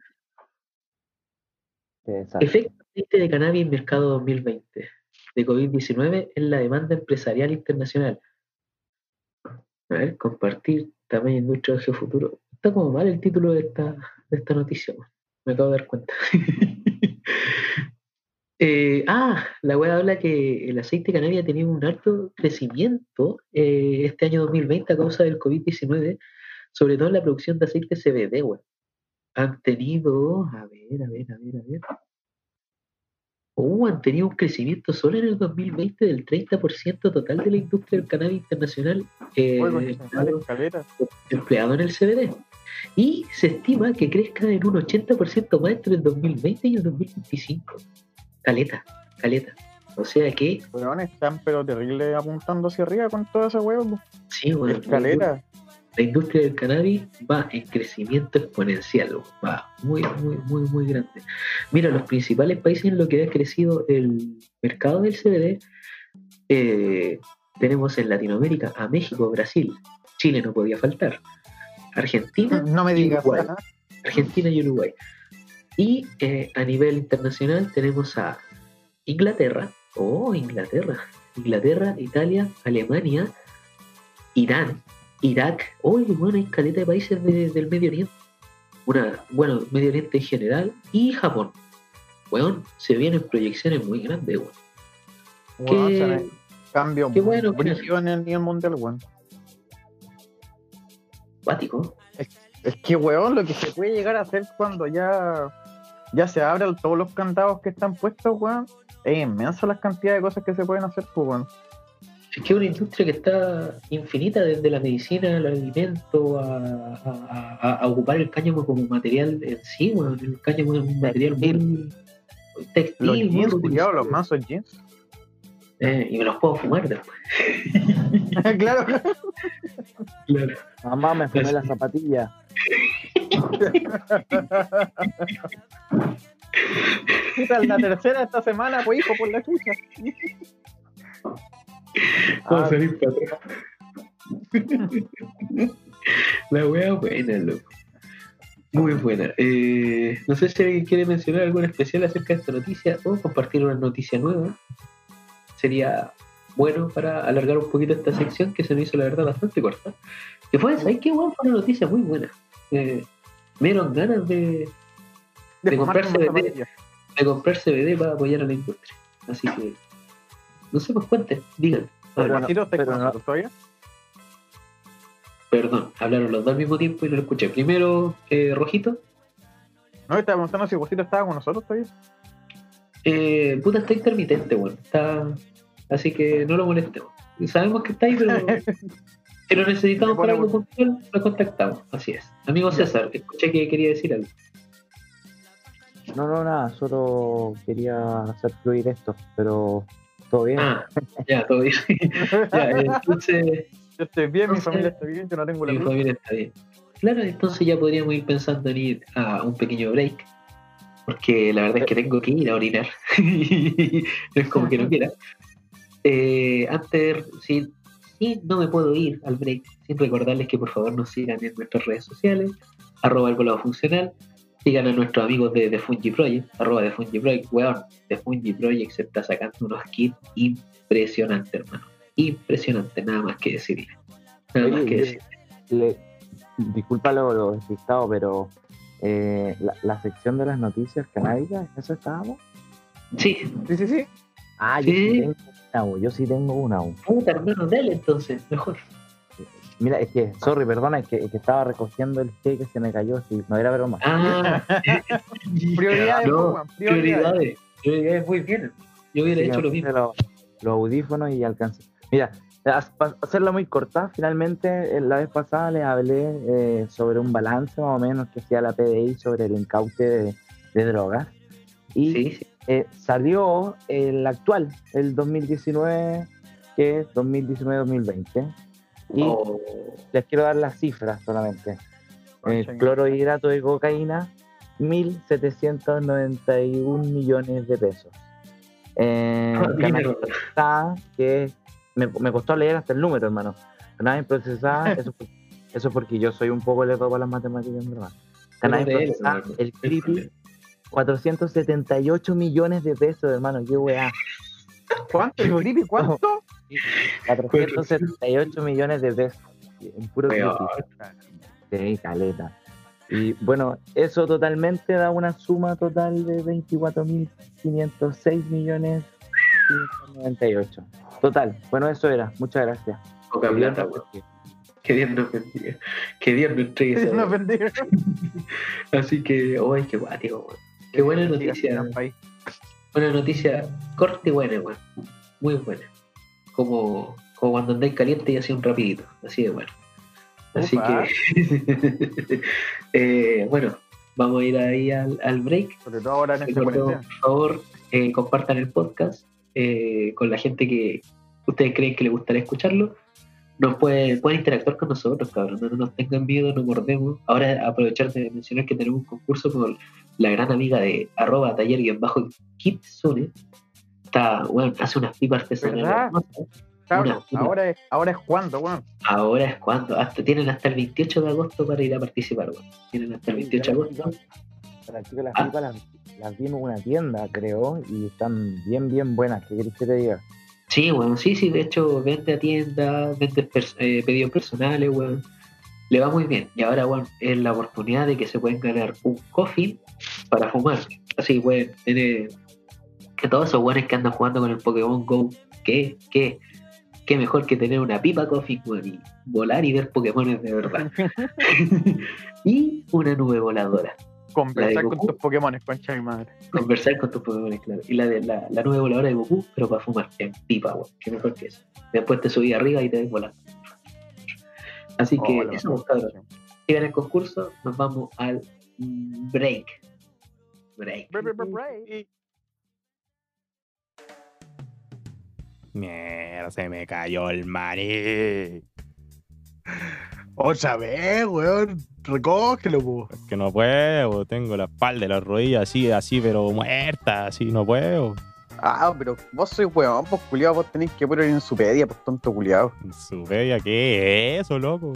Que sale. Efecto de cannabis en mercado 2020 de COVID-19 en la demanda empresarial internacional. A ver, compartir tamaño industria de geofuturo. Está como mal el título de esta, de esta noticia, me acabo de dar cuenta. [LAUGHS] Eh, ah, la web habla que el aceite de cannabis ha tenido un alto crecimiento eh, este año 2020 a causa del COVID-19, sobre todo en la producción de aceite CBD, weón. Han tenido, a ver, a ver, a ver, a ver. Uh, han tenido un crecimiento solo en el 2020 del 30% total de la industria del cannabis internacional eh, empleado, en el CBD. Y se estima que crezca en un 80% más entre el 2020 y el 2025. Caleta, caleta. O sea que, Weón, están pero terrible apuntando hacia arriba con toda esa weón. sí, bueno, la, Escalera. La industria del cannabis va en crecimiento exponencial, va muy, muy, muy, muy grande. Mira, los principales países en los que ha crecido el mercado del CBD, eh, tenemos en Latinoamérica a México, Brasil, Chile no podía faltar, Argentina, No me digas. Argentina y Uruguay. Y eh, a nivel internacional tenemos a Inglaterra, oh, Inglaterra, Inglaterra, Italia, Alemania, Irán, Irak, oh, bueno, hay caleta de países de- del Medio Oriente. Una, bueno, Medio Oriente en general y Japón. Weón, se vienen proyecciones muy grandes, weón. Weón, Qué- se me- Cambio qué bueno que- brígido en el nivel mundial, weón. Cuático. Es que, weón, lo que se puede llegar a hacer cuando ya, ya se abran todos los candados que están puestos, weón, es inmensa las cantidades de cosas que se pueden hacer, pues, weón. Es que es una industria que está infinita, desde la medicina al alimento, a, a- a- a ocupar el cáñamo como material en sí, bueno, el cáñamo es un material muy textil, Los jeans, los mansos jeans. Eh, y me los puedo fumar después. [LAUGHS] claro. Claro. Mamá, me fumé la zapatilla. La tercera esta semana, pues, hijo, por la chucha. [LAUGHS] Ah, salir para atrás. La wea buena, loco. Muy buena. Eh, no sé si alguien quiere mencionar algo en especial acerca de esta noticia o compartir una noticia nueva. Sería bueno para alargar un poquito esta sección que se me hizo la verdad bastante corta. Que fue, ¿sabes qué? Bueno, fue una noticia muy buena. Eh, me dieron ganas de, De, De zapatilla. de comprar CBD para apoyar a la industria. Así que, no sé, pues cuenten, digan. Pero no- Juancito, ¿estás pero con no- nosotros todavía? Perdón, hablaron los dos al mismo tiempo y no lo escuché. Primero, eh, Rojito. No, estaba preguntando si Juancito estaba con nosotros todavía. Eh, puta, está intermitente, bueno. Está... Así que no lo molestemos. Sabemos que está ahí, pero [LAUGHS] si lo necesitamos para algo puntual, lo contactamos. Así es. Amigo César, escuché que quería decir algo. No, no, nada, solo quería hacer fluir esto, pero todo bien. Ah, ya, todo bien. [LAUGHS] ya, entonces, Yo estoy bien, mi familia está bien, yo no tengo la mi familia está bien. Claro, entonces ya podríamos ir pensando en ir a un pequeño break. Porque la verdad es que tengo que ir a orinar. [LAUGHS] no es como que no quiera. Eh, antes, si, si no me puedo ir al break, sin recordarles que por favor nos sigan en nuestras redes sociales, arroba el volado funcional, sigan a nuestros amigos de The Fungi Project, arroba The Fungi Project, weón, The Fungi Project se está sacando unos kits impresionantes, hermano. Impresionante, nada más que decirle. Nada más que le- decir. le- disculpa lo, lo despistado, pero eh, la, la sección de las noticias canábicas, ¿en ¿eso estábamos? Sí, Sí, sí, sí. Ah, yo Sí. tengo una, yo sí tengo una. puta hermano, dale entonces, mejor. Mira, es que, sorry, perdona, es que, es que estaba recogiendo el té que se me cayó, sí, no era broma. Ah, [LAUGHS] Prioridades, no, weón, prioridades. prioridades. Muy bien. Yo hubiera Sí, hecho lo mismo. Los, los audífonos y alcancé. Mira, hacerla muy corta, finalmente eh, la vez pasada les hablé eh, sobre un balance más o menos que hacía la PDI sobre el incaute de, de drogas. Y sí. eh, salió el actual, el 2019, que es 2019-2020. Y Oh, les quiero dar las cifras solamente. El Concha, clorhidrato de cocaína, 1.791 millones de pesos. Eh, [LAUGHS] procesada, que me, me costó leer hasta el número, hermano. Cannabis procesada, [LAUGHS] eso, eso porque yo soy un poco lerdo para las matemáticas, en verdad. Cannabis él, procesada, el creepy, 478 millones de pesos, hermano, qué weá. [LAUGHS] ¿Cuánto? ¿El creepy? ¿Cuánto? 478 millones de pesos. En puro. Sí, caleta. Y bueno, eso totalmente da una suma total de 24.506 millones 598. Total, bueno, eso era. Muchas gracias. poca plata, weón. Que Dios nos bendiga. Que Dios nos entregue esa No weá. pendejo. [LAUGHS] Así que, uy, qué guático, weón. Qué buena noticia. Buena noticia, corte buena, weón. Muy buena. Como, como cuando andáis caliente y así un rapidito. Así de bueno. Así que, [LAUGHS] eh, bueno, vamos a ir ahí al, al break. Sobre todo ahora en por favor, eh, compartan el podcast eh, con la gente que ustedes creen que les gustaría escucharlo. Nos pueden, pueden interactuar con nosotros, cabrón. No nos tengan miedo, no mordemos. Ahora aprovechar de mencionar que tenemos un concurso con la gran amiga de arroba taller y bajo Kitsune. Está, bueno, hace unas pipas artesanales. Una- ahora es, ahora es cuando, weón. Ahora es cuando, hasta tienen hasta el 28 de agosto para ir a participar, weón. Tienen hasta el 28 de agosto. Para chicos, las Ah. pipas las, las vi en una tienda, creo, y están bien, bien buenas. ¿Qué querés que te diga? Sí, weón, sí, sí, de hecho vende a tienda, vende pers- eh, pedidos personales, weón. Le va muy bien. Y ahora, weón, es la oportunidad de que se pueden ganar un coffin para fumar. Así, weón, tener que todos esos weones que andan jugando con el Pokémon Go, ¿qué? ¿Qué? ¿Qué mejor que tener una pipa coffin, weón, y volar y ver Pokémones de verdad? [LAUGHS] y una nube voladora. Conversar con Goku. tus Pokémon, concha mi madre. Conversar con tus Pokémon, claro. Y la de la, la nube voladora de Goku, pero para fumar en pipa, weón. Qué mejor que eso. Después te subí arriba y te ves volando. Así que Oh, la eso, cabrón. Sigan el concurso, nos vamos al mm, break. Break. Bre- Mierda, se me cayó el maní. Otra vez, weón. Recógelo, po. Es que no puedo, tengo la espalda y las rodillas así, así, pero muerta, así, no puedo. Ah, pero vos sois weón, pues culiado, vos tenéis que poner en su pedia, pues tonto culiado. Su bella, ¿qué es eso, loco?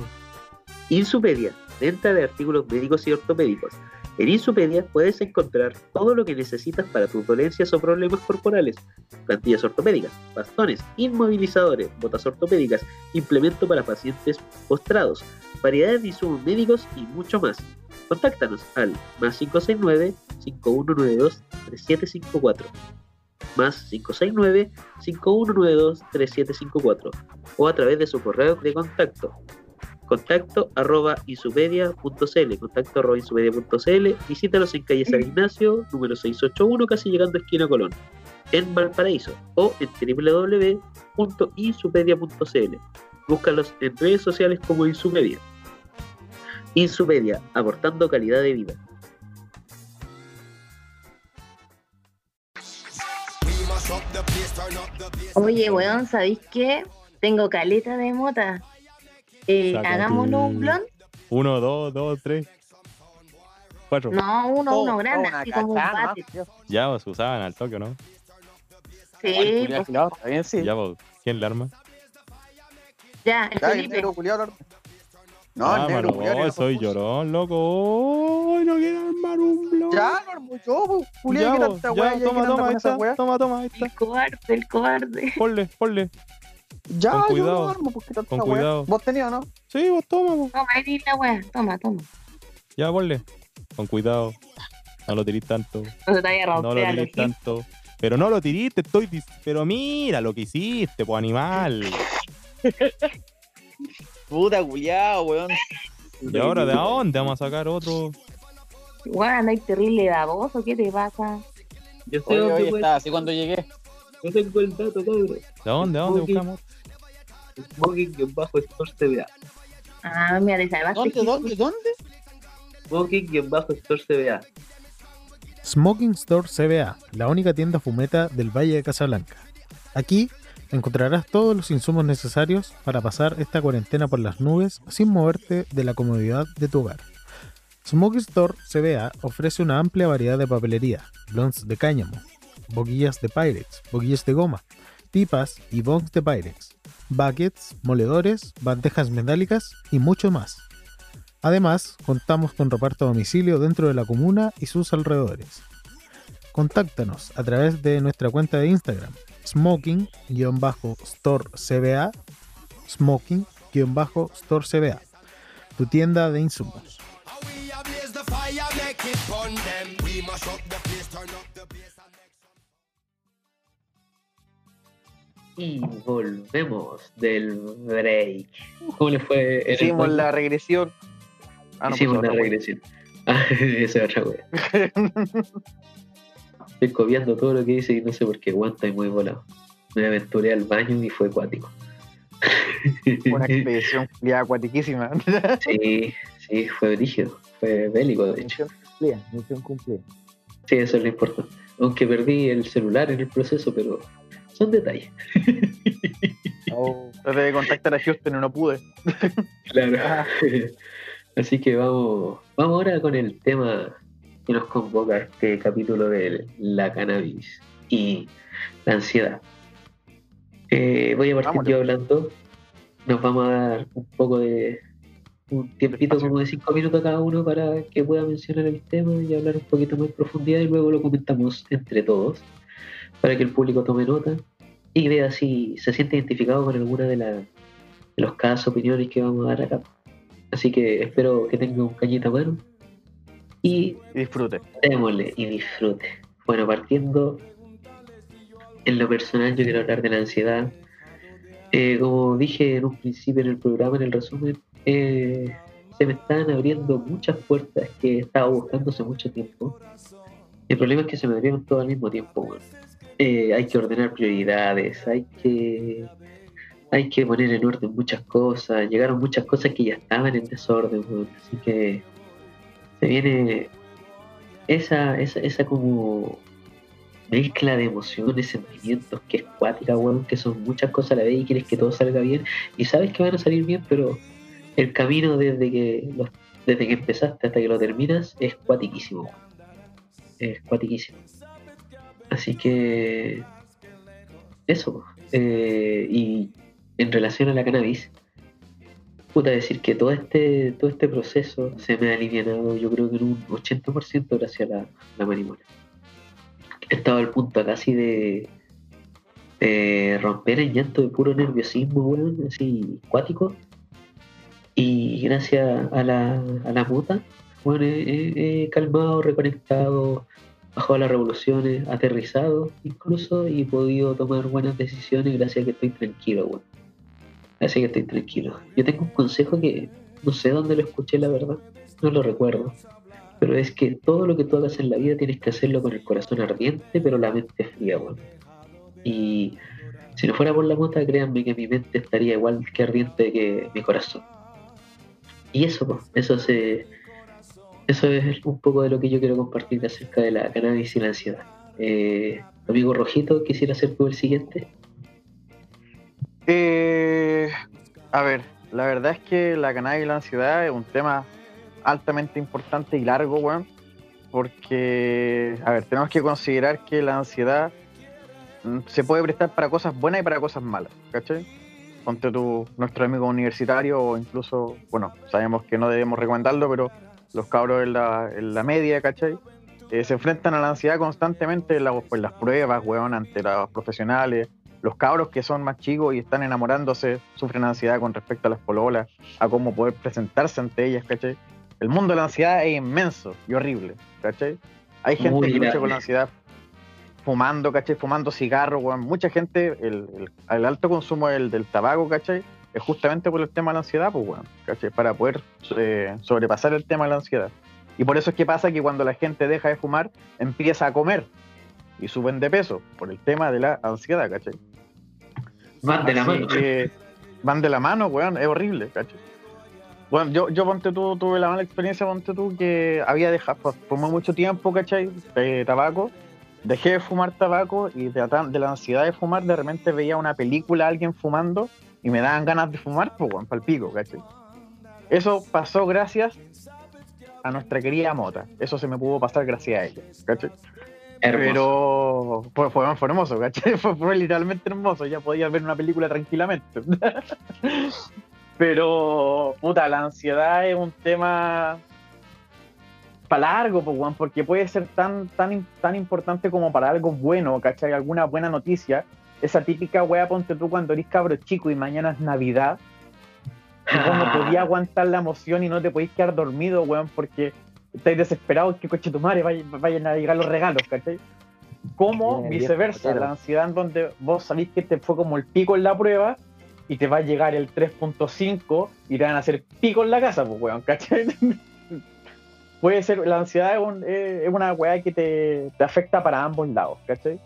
Insupedia, venta de artículos médicos y ortopédicos. En Insupedia puedes encontrar todo lo que necesitas para tus dolencias o problemas corporales. Plantillas ortopédicas, bastones, inmovilizadores, botas ortopédicas, implemento para pacientes postrados, variedades de insumos médicos y mucho más. Contáctanos al más 569-5192-3754 más 569-5192-3754 o a través de su correo de contacto contacto arroba insupedia.cl contacto arroba insupedia.cl visítalos en calle San Ignacio número 681 casi llegando a esquina Colón en Valparaíso o en www.insupedia.cl búscalos en redes sociales como Insupedia Insupedia aportando calidad de vida Oye, weón, ¿sabéis qué? Tengo caleta de mota. Eh, hagámonos un blond. Uno, dos, dos, tres, cuatro. No, uno, Oh, uno oh, grande, una así como un cachada, bate. ¿no? Ya, pues usaban al toque, ¿no? Sí, pues, bien, sí. Ya, pues, ¿quién le arma? ya, el Ya, el Felipe. No, ah, el negro culiao, oh, soy concurso. llorón, loco. Oh, no quiero armar un blog. Ya, lo armo yo, pues, que pues, tanta weá, ya, toma, ¿quién anda toma, con ahí está, toma, toma, ahí está. El cobarde, el cobarde. Ponle, ponle. Ya, Con yo cuidado, lo armo, pues, que tanta con weá. cuidado. ¿Vos tenías, no? Sí, vos toma, pues. Toma, ahí la weá. Toma, toma. Ya, ponle. Con cuidado. No lo tirís tanto. No se te vaya a No lo tirís tanto. Pero no lo tiriste, estoy. dis- Pero mira lo que hiciste, pues animal. [LAUGHS] Puta culiao, weón. ¿Y ahora de dónde vamos a sacar otro? Weón, andáis terrible baboso, ¿qué te pasa? yo sé Oye, dónde, oye, weón. estaba así cuando llegué. no tengo el dato cabrón ¿De dónde? ¿De dónde Ok. buscamos? Smoking-store CBA Ah, mira. ¿Dónde, dónde, dónde? smoking-store CBA Smoking Store CBA, la única tienda fumeta del Valle de Casablanca. Aquí encontrarás todos los insumos necesarios para pasar esta cuarentena por las nubes sin moverte de la comodidad de tu hogar. Smoke Store CBA ofrece una amplia variedad de papelería, blondes de cáñamo, boquillas de Pyrex, boquillas de goma, pipas y bongs de Pyrex, buckets, moledores, bandejas metálicas y mucho más. Además, contamos con reparto a domicilio dentro de la comuna y sus alrededores. Contáctanos a través de nuestra cuenta de Instagram, smoking-store CBA, smoking-store CBA, tu tienda de insumos. Y volvemos del break. ¿Cómo le fue? el Hicimos la regresión. Ah, no, Hicimos pues, la otra, regresión. Ah, [LAUGHS] esa es otra wea. [LAUGHS] Estoy copiando todo lo que dice y no sé por qué aguanta y muy volado. Me aventuré al baño y fue acuático. Una expedición ya acuatiquísima. [LAUGHS] sí, sí, fue rígido. Fue bélico, de hecho. Misión cumplida, misión cumplida. Sí, eso es lo importante. Aunque perdí el celular en el proceso, pero son detalles. [LAUGHS] Oh, Traté de contactar a Houston y no pude. Claro. [LAUGHS] Ah. [LAUGHS] Así que vamos, vamos ahora con el tema que nos convoca este capítulo de la cannabis y la ansiedad. Eh, voy a partir Vámonos. yo hablando. Nos vamos a dar un poco de un tiempito como de cinco minutos cada uno para que pueda mencionar el tema y hablar un poquito más en profundidad y luego lo comentamos entre todos para que el público tome nota y vea si se siente identificado con alguna de, la- de los casos, opiniones que vamos a dar acá. Así que espero que tenga un cañita mano y disfrute. démosle y disfrute. Bueno, partiendo en lo personal, yo quiero hablar de la ansiedad. Eh, como dije en un principio en el programa, en el resumen, eh, se me están abriendo muchas puertas que he estado buscando hace mucho tiempo. El problema es que se me abrieron todo al mismo tiempo. weón. Eh, hay que ordenar prioridades, hay que hay que poner en orden muchas cosas. Llegaron muchas cosas que ya estaban en desorden, weón. así que se viene esa, esa, esa como mezcla de emociones, sentimientos que es cuática, weón, que son muchas cosas a la vez y quieres que todo salga bien y sabes que van a salir bien, pero el camino desde que los- desde que empezaste hasta que lo terminas es cuatiquísimo, es cuatiquísimo. Así que eso, eh, y en relación a la cannabis, puta decir que todo este, todo este proceso se me ha alivianado yo creo que en un 80% gracias a la, la marihuana. He estado al punto casi de, romper el llanto de puro nerviosismo, weón, así cuático. Y gracias a la, a la mota, bueno, he, he- he calmado, reconectado, bajado las revoluciones, aterrizado incluso y he podido tomar buenas decisiones gracias a que estoy tranquilo, weón. Gracias a que estoy tranquilo. Yo tengo un consejo que no sé dónde lo escuché, la verdad, no lo recuerdo. Pero es que todo lo que tú hagas en la vida tienes que hacerlo con el corazón ardiente, pero la mente fría, weón. Y si no fuera por la mota, créanme que mi mente estaría igual que ardiente que mi corazón. Y eso, pues, eso se. Eso es un poco de lo que yo quiero compartir acerca de la cannabis y la ansiedad. Eh, amigo Rojito, quisiera ser tú el siguiente. Eh, a ver, la verdad es que la cannabis y la ansiedad es un tema altamente importante y largo, weón. Porque, a ver, tenemos que considerar que la ansiedad mm, se puede prestar para cosas buenas y para cosas malas, ¿cachai? Ponte tú, nuestro amigo universitario, o incluso, bueno, sabemos que no debemos recomendarlo, pero los cabros en la, en la media, ¿cachai? Eh, se enfrentan a la ansiedad constantemente en, la- pues, las pruebas, weón, ante los profesionales, los cabros que son más chicos y están enamorándose sufren ansiedad con respecto a las pololas, a cómo poder presentarse ante ellas, ¿cachai? El mundo de la ansiedad es inmenso y horrible, ¿cachai? Hay gente Muy que lucha con la ansiedad fumando, ¿cachai? Fumando cigarros, weón. Mucha gente, el, el- el alto consumo del, del tabaco, ¿cachai? Es justamente por el tema de la ansiedad, pues, weón, ¿cachai? Para poder eh, sobrepasar el tema de la ansiedad. Y por eso es que pasa que cuando la gente deja de fumar, empieza a comer y suben de peso por el tema de la ansiedad, ¿cachai? Van de la mano. que van de la mano, weón, es horrible, ¿cachai? Bueno, yo, yo ponte tú, tuve la mala experiencia, ponte tú, que había dejado, fumé mucho tiempo, ¿cachai? Eh, tabaco, dejé de fumar tabaco y de, de la ansiedad de fumar, de repente veía una película, alguien fumando, y me daban ganas de fumar, pues, weón, pa'l pico, ¿cachai? Eso pasó gracias a nuestra querida Mota. Eso se me pudo pasar gracias a ella, ¿cachai? Hermoso. Pero fue, fue, fue hermoso, ¿cachai? [LAUGHS] Fue, fue literalmente hermoso. Ya podía ver una película tranquilamente. [LAUGHS] Pero, puta, la ansiedad es un tema para largo, pues, weón, porque puede ser tan, tan, tan importante como para algo bueno, ¿cachai? Alguna buena noticia. Esa típica wea, ponte tú cuando eres cabro chico y mañana es Navidad. Y vos no [LAUGHS] podías aguantar la emoción y no te podías quedar dormido, weón, porque estáis desesperados que coche tu madre vaya- vayan a llegar los regalos, ¿cachai? Como viceversa, la ansiedad en donde vos sabés que te fue como el pico en la prueba y te va a llegar el 3.5 y te van a hacer pico en la casa, pues, weón, ¿cachai? [LAUGHS] Puede ser, la ansiedad es, un- es una weá que te, te afecta para ambos lados, ¿cachai?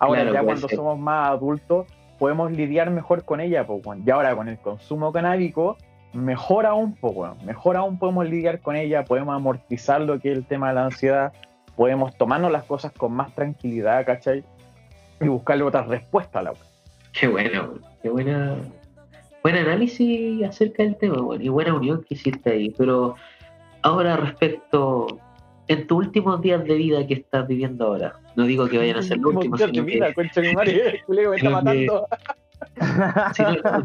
Ahora Claro, ya cuando ser. somos más adultos podemos lidiar mejor con ella, pues, weón. Y ahora con el consumo canábico, mejor aún, pues, weón. Mejor aún podemos lidiar con ella, podemos amortizar lo que es el tema de la ansiedad, podemos tomarnos las cosas con más tranquilidad, ¿cachai? Y buscarle otras respuestas a la weá. Qué weón. Qué buena. Buen análisis acerca del tema, weón. Y buena unión que hiciste ahí. Pero ahora respecto. En tus últimos días de vida que estás viviendo ahora. No digo que vayan a ser los últimos, sino vida, que. madre, me está [LAUGHS] matando. [LAUGHS] sino-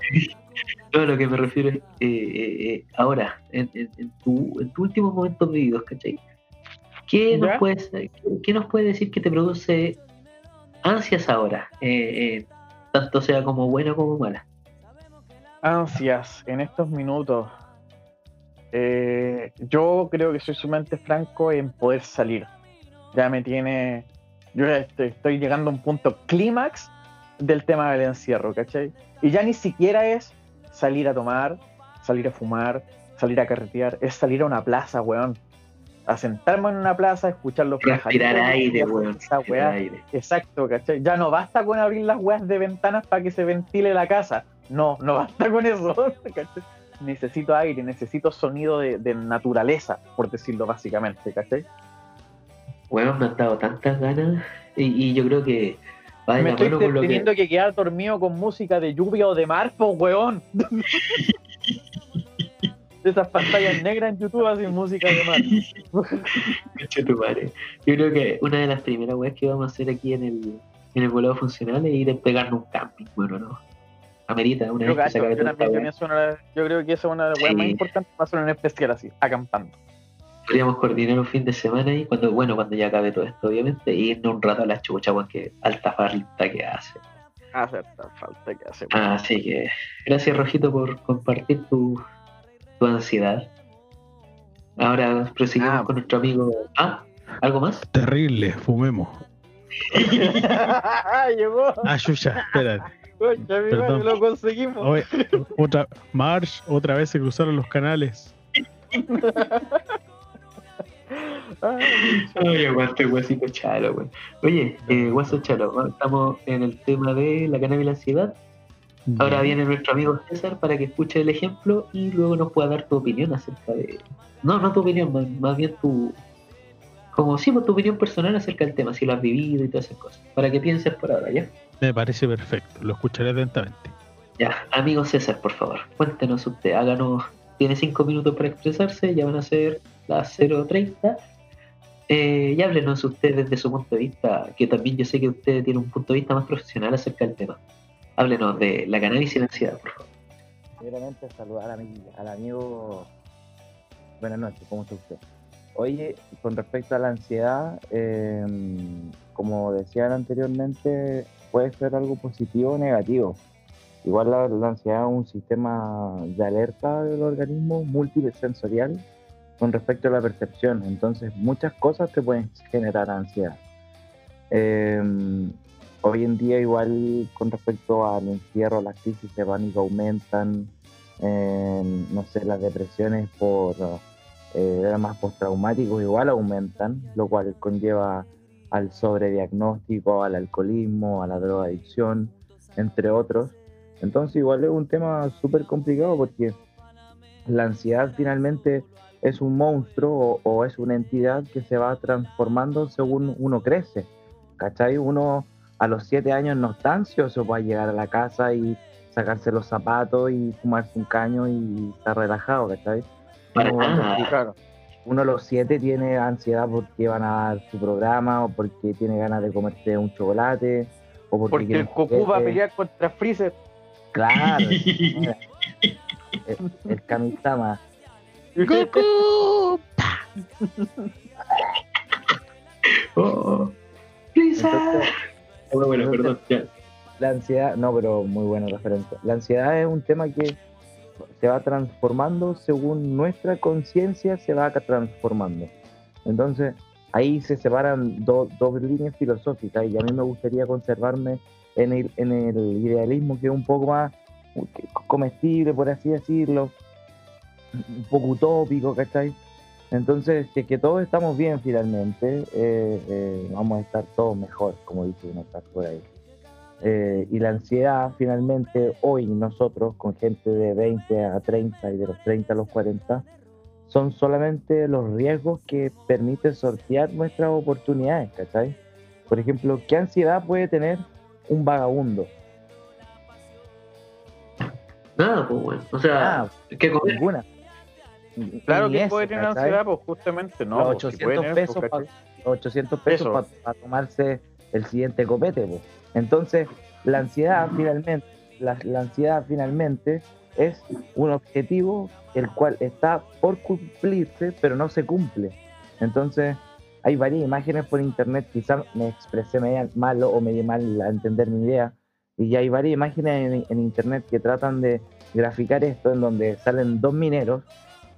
no, lo que me refiero es. eh, eh, eh, ahora, en, en, en tu, en tus últimos momentos vividos, ¿cachai? ¿Qué nos, puedes, ¿Qué nos puede decir que te produce ansias ahora? Eh, tanto sea como buena como mala. ansias en estos minutos. Eh, yo creo que soy sumamente franco en poder salir. Ya me tiene. Yo ya estoy, estoy llegando a un punto clímax del tema del encierro, ¿cachai? Y ya ni siquiera es salir a tomar, salir a fumar, salir a carretear, es salir a una plaza, weón. A sentarme en una plaza, escuchar los Respirar aire, weón. respirar aire. Exacto, ¿cachai? Ya no basta con abrir las weas de ventanas para que se ventile la casa. No, no basta con eso. [LAUGHS] ¿cachai? Necesito aire, necesito sonido de, de naturaleza, por decirlo básicamente, ¿cachai? Weón, me han dado tantas ganas y, y yo creo que va de Me la estoy mano con lo que... teniendo que... quedar dormido con música de lluvia o de mar, po, weón. [LAUGHS] De Esas pantallas negras en YouTube hacen música de mar. Yo creo que una de las primeras weas que vamos a hacer aquí en el, en el volado funcional es ir a pegarnos un camping, bueno, ¿no? Amerita una Yo, vez que se cacho, acabe yo también pienso una- yo creo que esa es una de las weas Sí. más importantes para hacer un especial así, acampando. Podríamos coordinar un fin de semana y cuando, bueno, cuando ya acabe todo esto, obviamente, y irnos un rato a la chucha, weón, que alta falta que hace. Hace falta que hace. Ah, Así que gracias Rojito por compartir tu, tu ansiedad. Ahora proseguimos Ah. con nuestro amigo. Ah, ¿algo más? Terrible, fumemos. [LAUGHS] [LAUGHS] Llegó. Ah, Yuya, espérate. Perdón. lo conseguimos. Oye, otra, Marsh, otra vez se cruzaron los canales. [LAUGHS] Ay, aguante, guasito chalo, güey. Oye, eh, guaso chalo, estamos en el tema de la cannabis y la ansiedad. Ahora viene nuestro amigo César para que escuche el ejemplo y luego nos pueda dar tu opinión acerca de. No, no tu opinión, más, más bien tu. Como sí, pues, tu opinión personal acerca del tema, si lo has vivido y todas esas cosas. Para que pienses por ahora, ¿ya? Me parece perfecto, lo escucharé atentamente. Ya, amigo César, por favor, cuéntenos usted, háganos. Tiene cinco minutos para expresarse, ya van a ser las 0.30. Eh, y háblenos usted desde su punto de vista, que también yo sé que usted tiene un punto de vista más profesional acerca del tema. Háblenos de la cannabis y la ansiedad, por favor. Primeramente saludar a mi, al amigo. Buenas noches, ¿cómo está usted? Oye, con respecto a la ansiedad, eh, como decían anteriormente, puede ser algo positivo o negativo. Igual la, la ansiedad es un sistema de alerta del organismo multisensorial con respecto a la percepción. Entonces, muchas cosas te pueden generar ansiedad. Eh, hoy en día, igual con respecto al encierro, las crisis de pánico aumentan, eh, no sé, las depresiones por eh, dramas postraumáticos igual aumentan, lo cual conlleva al sobrediagnóstico, al alcoholismo, a la drogadicción, entre otros. Entonces igual es un tema súper complicado porque la ansiedad finalmente es un monstruo o, o es una entidad que se va transformando según uno crece. ¿cachai? Uno a los siete años no está ansioso para llegar a la casa y sacarse los zapatos y fumarse un caño y estar relajado, ¿cachai? [CLEARS THROAT] Para nada. Claro, uno a los siete tiene ansiedad porque van a dar su programa o porque tiene ganas de comerse un chocolate o porque, porque quiere el Goku va a pelear contra Freezer. Claro, mira, [LAUGHS] el, el Kamisama. ¡Goku! [LAUGHS] Oh, Lisa. Entonces, Bueno, bueno, perdón. ya. la ansiedad, no, pero muy buena referencia. La ansiedad es un tema que se va transformando según nuestra conciencia se va transformando. Entonces, ahí se separan do- dos líneas filosóficas y a mí me gustaría conservarme en el, en el idealismo que es un poco más comestible, por así decirlo, un poco utópico, ¿cachai? Entonces, si es que todos estamos bien finalmente, eh, eh, vamos a estar todos mejor, como dice está por ahí. Eh, y la ansiedad, finalmente, hoy nosotros, con gente de 20 a 30 y de los 30 a los 40, son solamente los riesgos que permiten sortear nuestras oportunidades, ¿cachai? Por ejemplo, ¿qué ansiedad puede tener un vagabundo? Nada, pues bueno. O sea, Ah, ¿qué comer? ninguna. Claro que puede tener ¿cachai? ansiedad, pues justamente no. Los pues, sí 800 puede tener, pesos pues, pa- ¿cachai? 800 pesos Eso. para tomarse el siguiente copete. po. Entonces, la ansiedad finalmente, la, ansiedad finalmente es un objetivo el cual está por cumplirse, pero no se cumple. Entonces, hay varias imágenes por internet, quizás me expresé media mal o me di mal a entender mi idea, y hay varias imágenes en, internet que tratan de graficar esto, en donde salen dos mineros,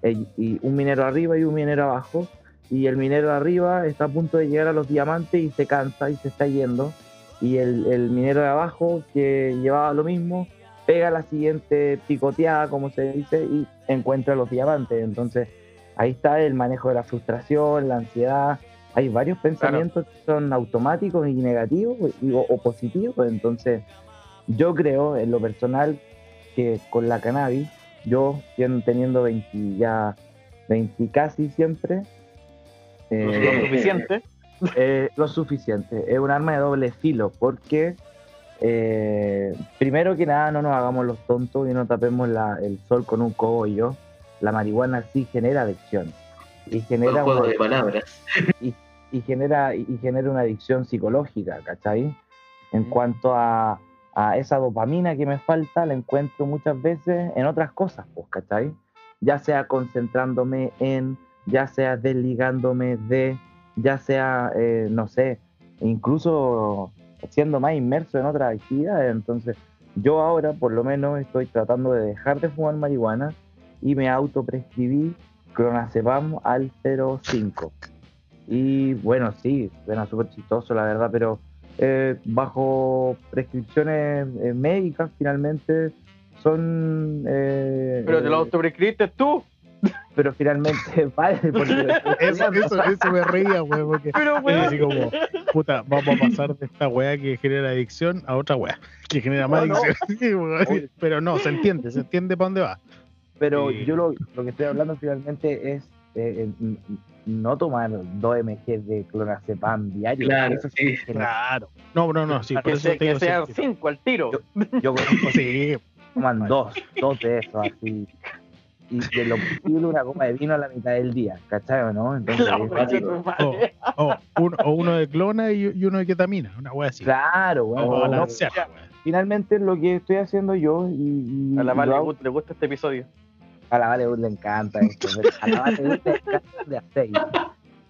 eh, y un minero arriba y un minero abajo, y el minero arriba está a punto de llegar a los diamantes y se cansa y se está yendo. Y el, el minero de abajo, que llevaba lo mismo, pega la siguiente picoteada, como se dice, y encuentra los diamantes. Entonces, ahí está el manejo de la frustración, la ansiedad. Hay varios pensamientos que son automáticos y negativos y- o, o positivos. Entonces, yo creo, en lo personal, que con la cannabis, yo teniendo 20 ya 20 casi siempre, eh, Lo suficiente. Eh, lo suficiente. Es un arma de doble filo porque, eh, primero que nada, no nos hagamos los tontos y no tapemos la- el sol con un cogollo. La marihuana sí genera adicción y Un genera, juego una, de palabras. y genera, y genera una adicción psicológica, ¿cachai? En cuanto a, a esa dopamina que me falta, la encuentro muchas veces en otras cosas, pues, ¿cachai? Ya sea concentrándome en, ya sea desligándome de, ya sea, eh, no sé, incluso siendo más inmerso en otras actividades. Entonces, yo ahora por lo menos estoy tratando de dejar de fumar marihuana y me autoprescribí clonazepam al 0,5. Y bueno, sí, suena súper chistoso la verdad, pero eh, bajo prescripciones eh, médicas finalmente son... eh, Pero te lo eh, autoprescribiste tú. Pero finalmente [LAUGHS] vale porque [LAUGHS] Eso, eso, eso me reía, güey, porque Pero, es weón. así como, puta, vamos a pasar de esta weá que genera adicción a otra weá que genera más No, no. adicción. [LAUGHS] Sí. Pero no, se entiende, se entiende para dónde va. Pero Sí. yo lo, lo que estoy hablando finalmente es eh, eh, no tomar 2 mg de clonazepam diario. Claro, Eso sí. Claro. No, no, no, sí, por Que, eso sea, te que digo, sean sí, cinco al tiro. Yo conozco Sí, toman dos, dos de esos así. Y de lo posible una copa de vino a la mitad del día, ¿cachai o no? Entonces, tu madre. o, uno, o uno de clona y, y uno de ketamina, una weá así. Claro, no, weá. finalmente lo que estoy haciendo yo y, y- A la Vale hago- gusta, le gusta este episodio. a la Vale le encanta esto, a la Vale le encanta de aceite.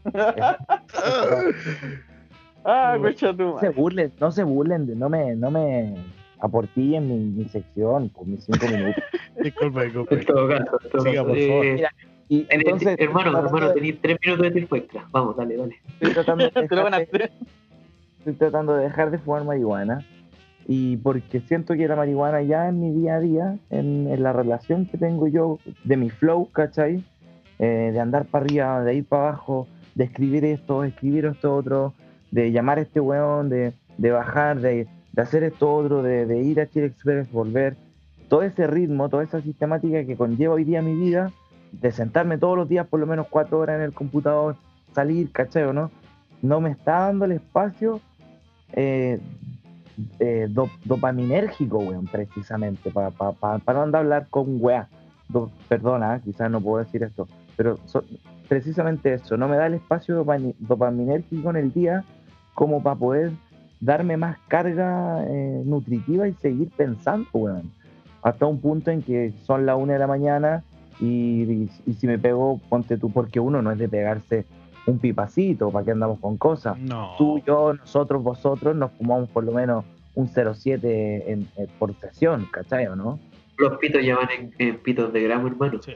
[LAUGHS] Ah, tu No se burlen, no se burlen, de- no me, no me aportillen mi, mi sección por mis cinco minutos. [LAUGHS] Disculpa, disculpa. En todo caso, en todo Siga, caso. por favor. Eh, Mira, Y en- entonces, hermano, hermano, de- tenéis tres minutos de tiempo extra. Vamos, dale, dale. estoy tratando de [LAUGHS] a dejar de- estoy tratando de dejar de fumar marihuana y porque siento que la marihuana ya en mi día a día, en, en la relación que tengo yo de mi flow, ¿cachai? Eh, de andar para arriba, de ir para abajo, de escribir esto, de escribir esto otro, de llamar a este weón, de, de bajar, de, de hacer esto otro, de, ir a Chile Express, volver, todo ese ritmo, toda esa sistemática que conlleva hoy día mi vida, de sentarme todos los días por lo menos cuatro horas en el computador, salir, ¿cachai no? No me está dando el espacio eh, eh, do- dopaminérgico, weón, precisamente, para no andar a hablar con weá. Do- perdona, quizás no puedo decir esto, pero so- precisamente eso, no me da el espacio dopaminérgico en el día como para poder darme más carga eh, nutritiva y seguir pensando, weón. Hasta un punto en que son las una de la mañana y, y- y si me pego, ponte tú, porque uno no es de pegarse un pipacito, ¿para qué andamos con cosas? No. Tú, yo, nosotros, vosotros nos fumamos por lo menos un 0,7 en- en- por sesión, ¿cachai o no? Los pitos ya van en, en pitos de gramo, hermano. Sí,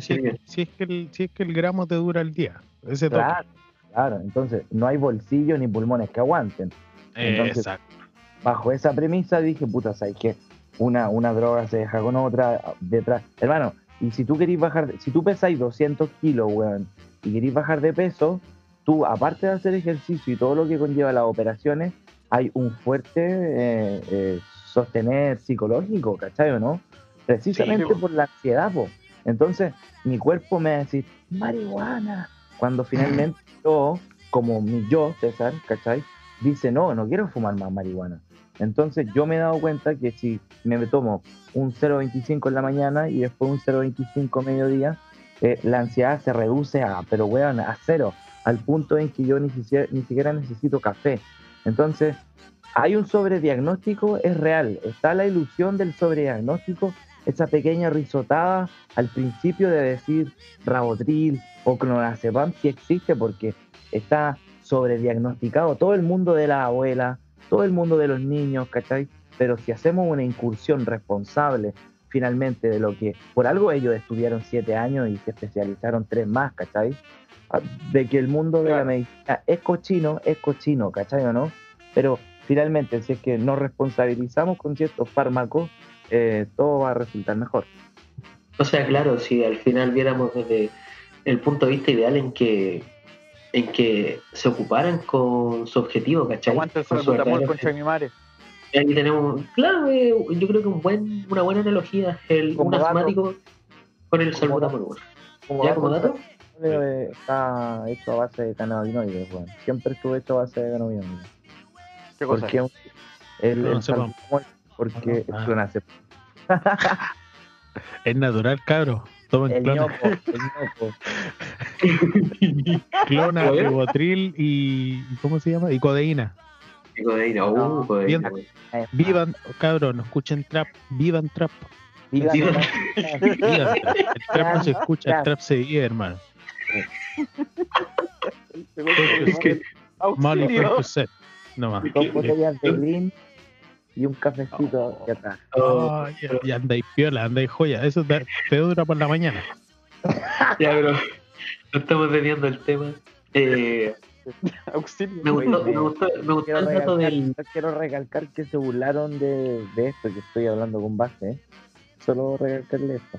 si es que el, si es que el gramo te dura el día. Ese toque. Claro, claro. Entonces, no hay bolsillos ni pulmones que aguanten. Entonces- Exacto. Bajo esa premisa dije, puta, ¿sabes qué? Una, una droga se deja con otra detrás. Hermano, y si tú querís bajar, si tú pesáis 200 kilos, weón, y querís bajar de peso, tú, aparte de hacer ejercicio y todo lo que conlleva las operaciones, hay un fuerte eh, eh, sostener psicológico, ¿cachai o no? Precisamente Sí, por la ansiedad, po. Entonces, mi cuerpo me va a decir, marihuana, cuando finalmente yo, como mi yo, César, ¿cachai? Dice, no, no quiero fumar más marihuana. Entonces yo me he dado cuenta que si me tomo un 0.25 en la mañana y después un 0.25 a mediodía, eh, la ansiedad se reduce a, pero weón, a cero, al punto en que yo ni siquiera, ni siquiera necesito café. Entonces, hay un sobrediagnóstico, es real, está la ilusión del sobrediagnóstico, esa pequeña risotada al principio de decir Rabotril o clonazepam sí existe porque está sobrediagnosticado todo el mundo de la abuela, todo el mundo de los niños, ¿cachai? Pero si hacemos una incursión responsable finalmente de lo que, por algo ellos estudiaron siete años y se especializaron tres más, ¿cachai? Ah, De que el mundo de la medicina es cochino, es cochino, ¿cachai o no? Pero finalmente, si es que nos responsabilizamos con ciertos fármacos, eh, todo va a resultar mejor. O sea, claro, si al final viéramos desde el punto de vista ideal en que en que se ocuparan con su objetivo, ¿cachai? Aguanta el Con su de mi madre. Y Aquí tenemos, claro, eh, yo creo que un buen, una buena analogía es el, Como un dato. asmático con el salbutamol. ¿Ya dato, como dato? está hecho a base de cannabinoides, bueno. Siempre estuvo hecho a base de cannabinoides. ¿Qué cosa? Porque el, salbutamol, porque Ah. es clonazepam. [LAUGHS] Es natural, cabro. Tomen El clona, ñoco, el ñoco. [LAUGHS] clona, ribotril y. ¿Cómo se llama? Y codeína. Y codeína, uh, No, codeína. bien. Eh, Vivan, cabro, no escuchen trap. Vivan trap. viva- Viva- Vivan trap. El trap no se escucha, el trap se vive, hermano. [LAUGHS] Es que- Molly. Percocet. No más. Dos botellas de green y un cafecito de atrás. Oh, Ay, y andáis piola, andáis joya. Eso te, te dura por la mañana. [LAUGHS] ya, pero no estamos teniendo el tema. Eh, Auxilio. me, gustó, me, gustó, me gustó Quiero el dato recalcar, del. quiero recalcar que se burlaron de, de esto que estoy hablando con base. ¿eh? Solo recalcarle esto.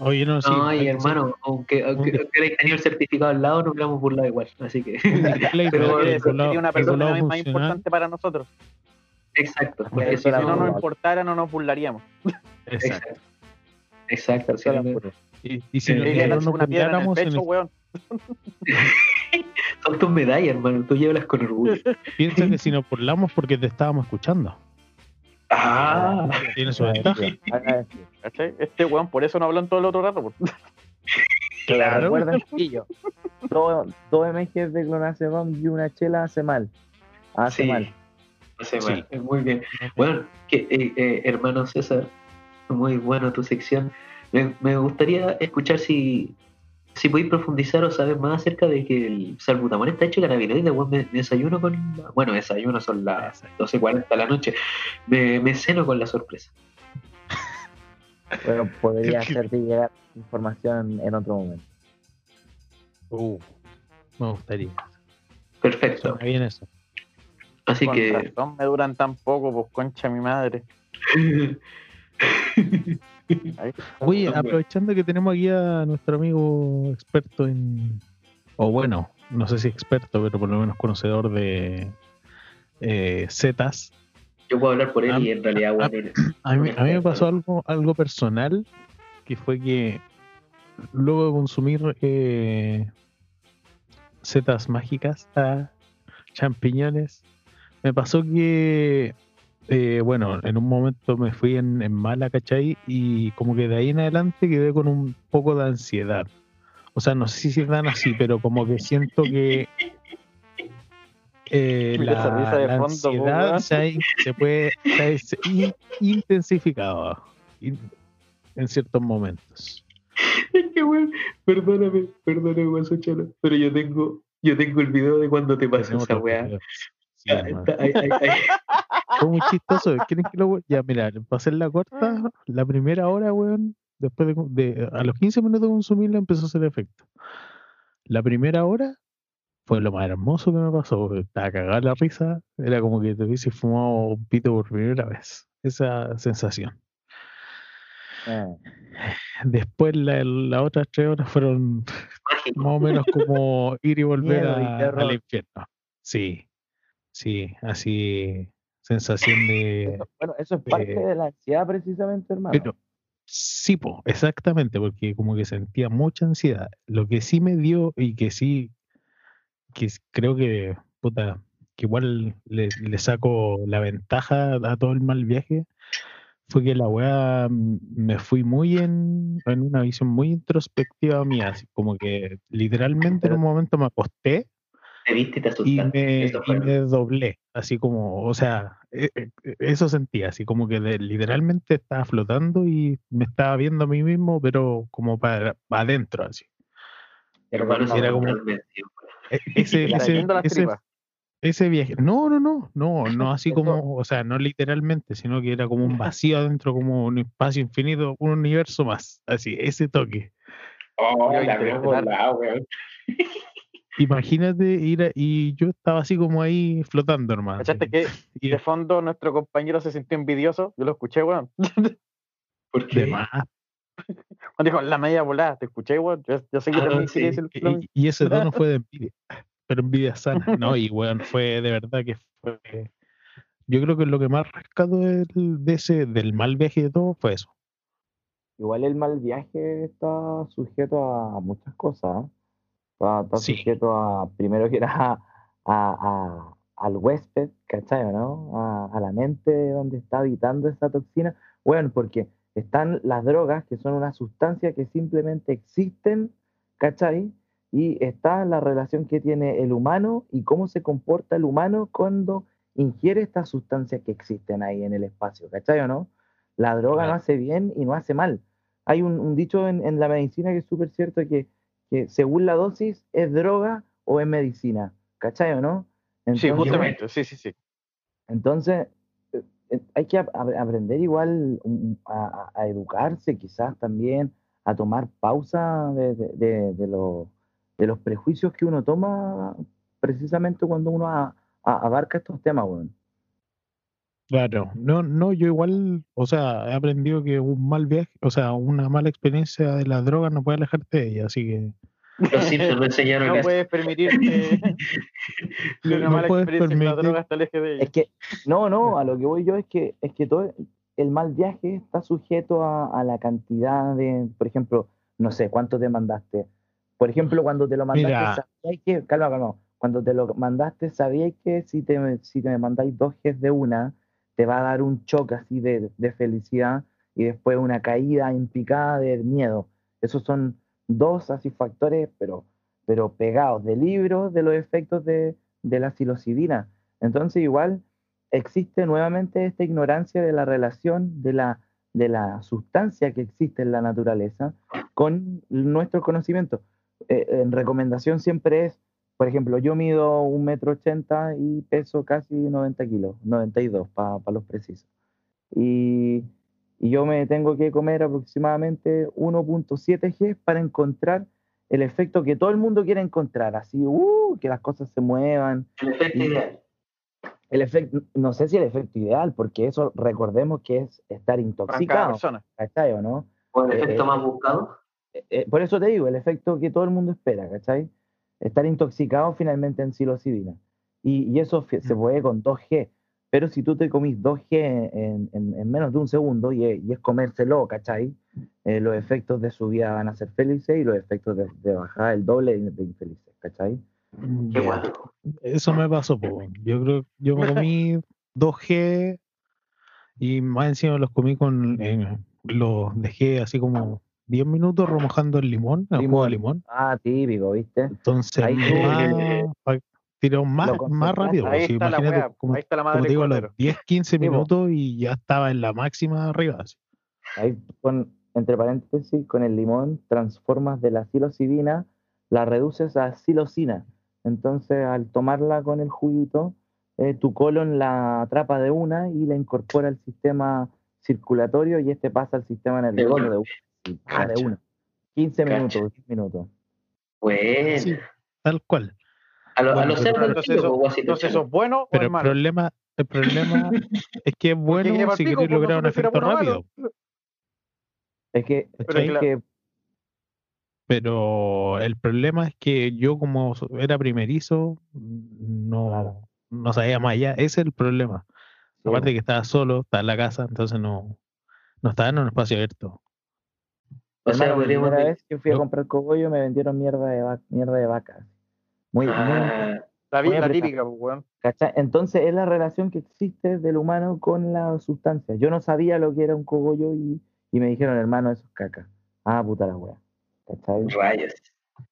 Oye, no, sí. No, y hermano, aunque, aunque, un- aunque tenido el certificado al lado, nos hubiéramos burlado igual. Así que. [LAUGHS] Pero tiene una persona más importante para nosotros. Exacto. Porque si no no, nos no. importara, no nos burlaríamos. Exacto. Exacto. No- Y, y si Eh, nosotros Dirían nos una piedra en el burláramos, en pecho, el- weón. Son tus medallas, hermano. Tú llévalas con orgullo. [LAUGHS] piensa que si nos burlamos porque te estábamos escuchando. Ah, Tiene su ventaja. Este weón por eso no habló en todo el otro rato. pues. [LAUGHS] Claro. Recuerden, dos, dos mg de clonazepam y una chela hace mal. Hace Sí. mal. Sí. mal. Muy bien. Bueno, que, eh, eh, hermano César, muy bueno tu sección. Me, me gustaría escuchar si, si podéis profundizar o saber más acerca de que el salbutamol está hecho de cannabinoides. Bueno, me, me desayuno con. la- bueno, desayuno son las 12.40 de la noche. Me, me ceno con la sorpresa. Pero podría hacerte llegar información en otro momento. Uh, me gustaría. Perfecto. Suena bien eso. Así Con que. razón me duran tan poco, pues concha mi madre. Oye, aprovechando que tenemos aquí a nuestro amigo experto en. O bueno, no sé si experto, pero por lo menos conocedor de eh, Zetas. Yo puedo hablar por él y en realidad, ah, bueno, A mí, a mí me pasó algo, algo personal, que fue que luego de consumir eh, setas mágicas, ah, champiñones, me pasó que, eh, bueno, en un momento me fui en, en mala, ¿cachai? Y como que de ahí en adelante quedé con un poco de ansiedad. O sea, no sé si es tan así, pero como que siento que eh, [LAUGHS] la, de fondo, ansiedad se, ha se puede se ha in- in- intensificado in- en ciertos momentos. Es que, weón, perdóname, perdóname, Guasochalo, pero yo tengo, yo tengo el video de cuando te pasó esa weá. Ah, ay. [LAUGHS] Fue muy chistoso. ¿Quieren que lo Ya, mira, para hacer la corta, la primera hora, weón, después de, de- a los 15 minutos de consumirla empezó a hacer efecto. La primera hora fue lo más hermoso que me pasó. Estaba cagada la risa. Era como que te hubiese fumado un pito por primera vez. Esa sensación. Ah, Después la, las otras tres horas fueron más o menos como ir y volver a- al infierno. Sí, sí, así sensación de... eso- bueno, eso es parte eh, de la ansiedad precisamente, hermano. Pero, sí, po, exactamente, porque como que sentía mucha ansiedad. Lo que sí me dio y que sí, que creo que, puta, que igual le, le saco la ventaja a todo el mal viaje, fue que la weá me fui muy en, en una visión muy introspectiva mía, así como que literalmente en un momento me acosté Te viste y te y asustaste. me, Eso y fue. me doblé, así como, o sea, e- e- e- eso sentía, así como que de- literalmente estaba flotando y me estaba viendo a mí mismo, pero como para, adentro, así. Hermano, Era eso como- Ese, ese, viaje, no, no, no, no, no así [LAUGHS] como, o sea, no literalmente, sino que era como un vacío adentro, como un espacio infinito, un universo más, así, ese toque. Oh, la veo por interpretar- lado, weón. [LAUGHS] Imagínate ir a- y yo estaba así como ahí flotando, hermano. ¿Cachaste que Y de fondo nuestro compañero se sintió envidioso? Yo lo escuché, weón. [LAUGHS] ¿Por de qué? más, [LAUGHS] Cuando dijo, la media volada, ¿te escuché, weón? Yo, yo sé que Ah, también sí. mismo. Y, y ese tono fue de [LAUGHS] envidia, pero envidia sana, ¿no? Y weón, fue de verdad que fue. Yo creo que lo que más rescato del, de ese, del mal viaje de todo fue eso. Igual el mal viaje está sujeto a muchas cosas. ¿eh? Está, está Sí. sujeto a, primero que [LAUGHS] era a, a- al huésped, ¿cachai? ¿no? A, a la mente donde está habitando esa toxina. Bueno, porque están las drogas, que son una sustancia que simplemente existen, ¿cachai? Y está la relación que tiene el humano y cómo se comporta el humano cuando ingiere estas sustancias que existen ahí en el espacio, ¿cachai o no? La droga no hace bien y no hace mal. Hay un, un dicho en, en la medicina que es súper cierto que, que según la dosis es droga o es medicina, ¿cachai o no? Sí, justamente, sí, sí, sí. entonces, eh, eh, hay que ap- ap- aprender igual um, a, a- educarse, quizás también a tomar pausa de, de- de- de lo- de los prejuicios que uno toma precisamente cuando uno a- a- abarca estos temas, weón. Claro, no, no, yo igual, o sea, he aprendido que un mal viaje, o sea, una mala experiencia de la droga no puede alejarte de ella, así que Los Simpsons me enseñaron No puedes permitir [LAUGHS] que, una no mala puedes experiencia con la permitir- droga te aleje de ella. Es que, no, no, a lo que voy yo es que, es que todo el mal viaje está sujeto a, a la cantidad de, por ejemplo, no sé, ¿cuánto te mandaste? Por ejemplo, cuando te lo mandaste, Mira. sabíais que, calma, calma, cuando te lo mandaste, sabíais que si te, si te mandáis dos Gs de una, te va a dar un choque así de, de felicidad y después una caída en de miedo. Esos son dos así factores, pero, pero pegados de libros de los efectos de, de la psilocibina. Entonces, igual existe nuevamente esta ignorancia de la relación de la, de la sustancia que existe en la naturaleza con nuestro conocimiento. Eh, en recomendación siempre es, por ejemplo, yo mido un metro ochenta y peso casi 90 kilos, 92 para los precisos. Y, y yo me tengo que comer aproximadamente 1.7 G para encontrar el efecto que todo el mundo quiere encontrar, así, uh, que las cosas se muevan, El efecto Y- ideal. el efecto, no sé si el efecto ideal, porque eso recordemos que es estar Para cada intoxicado, persona. ¿cachai o no? O el Eh, efecto eh, más buscado. Eh, eh, por eso te digo, el efecto que todo el mundo espera, ¿cachai? Estar intoxicado finalmente en psilocibina. Y, y eso se puede con 2G, pero si tú te comís 2G en, en- en menos de un segundo y, es- y es comérselo, ¿cachai? Eh, los efectos de subida van a ser felices y los efectos de, de bajada el doble de, infelices, ¿cachai? Qué Ya. bueno. Eso me pasó, po. Yo creo yo me comí [LAUGHS] 2G y más encima los comí con. eh, los dejé así como 10 minutos remojando el limón, el jugo de limón. Ah, típico, ¿viste? Entonces, Ahí más, tiró más, más rápido. Ahí sí, está la como, ahí está la como madre digo, los cordero. 10, 15 po. minutos y ya estaba en la máxima arriba. así. Ahí con, entre paréntesis, con el limón transformas de la psilocibina, la reduces a psilocina. Entonces, al tomarla con el juguito, eh, tu colon la atrapa de una y la incorpora al sistema circulatorio y este pasa al sistema nervioso de una. Ah, de una. 15 Cacha. minutos, 10 minutos. Bueno. Sí, tal cual. A, lo- a Bueno, los pero- cerdos Entonces del eso, entonces es bueno o Pero es el malo. problema, el problema [LAUGHS] es que es bueno si queréis pues, lograr un efecto bueno rápido. Es que, ¿cachai? es claro. que Pero el problema es que yo como era primerizo, no, Claro. no sabía más allá. Ese es el problema. sí, Aparte que estaba solo, estaba en la casa, entonces no, no estaba en un espacio abierto. O sea, hermano, la podríamos primera decir- vez que fui a comprar cogollo me vendieron mierda de, va- mierda de vaca. Muy, Ah, La, Muy la apretado. típica, pues, weón. ¿Cachai? Entonces es la relación que existe del humano con la sustancia. Yo no sabía lo que era un cogollo y, y me dijeron, hermano, eso es caca. Ah, puta la wea. ¿Cachai? rayos.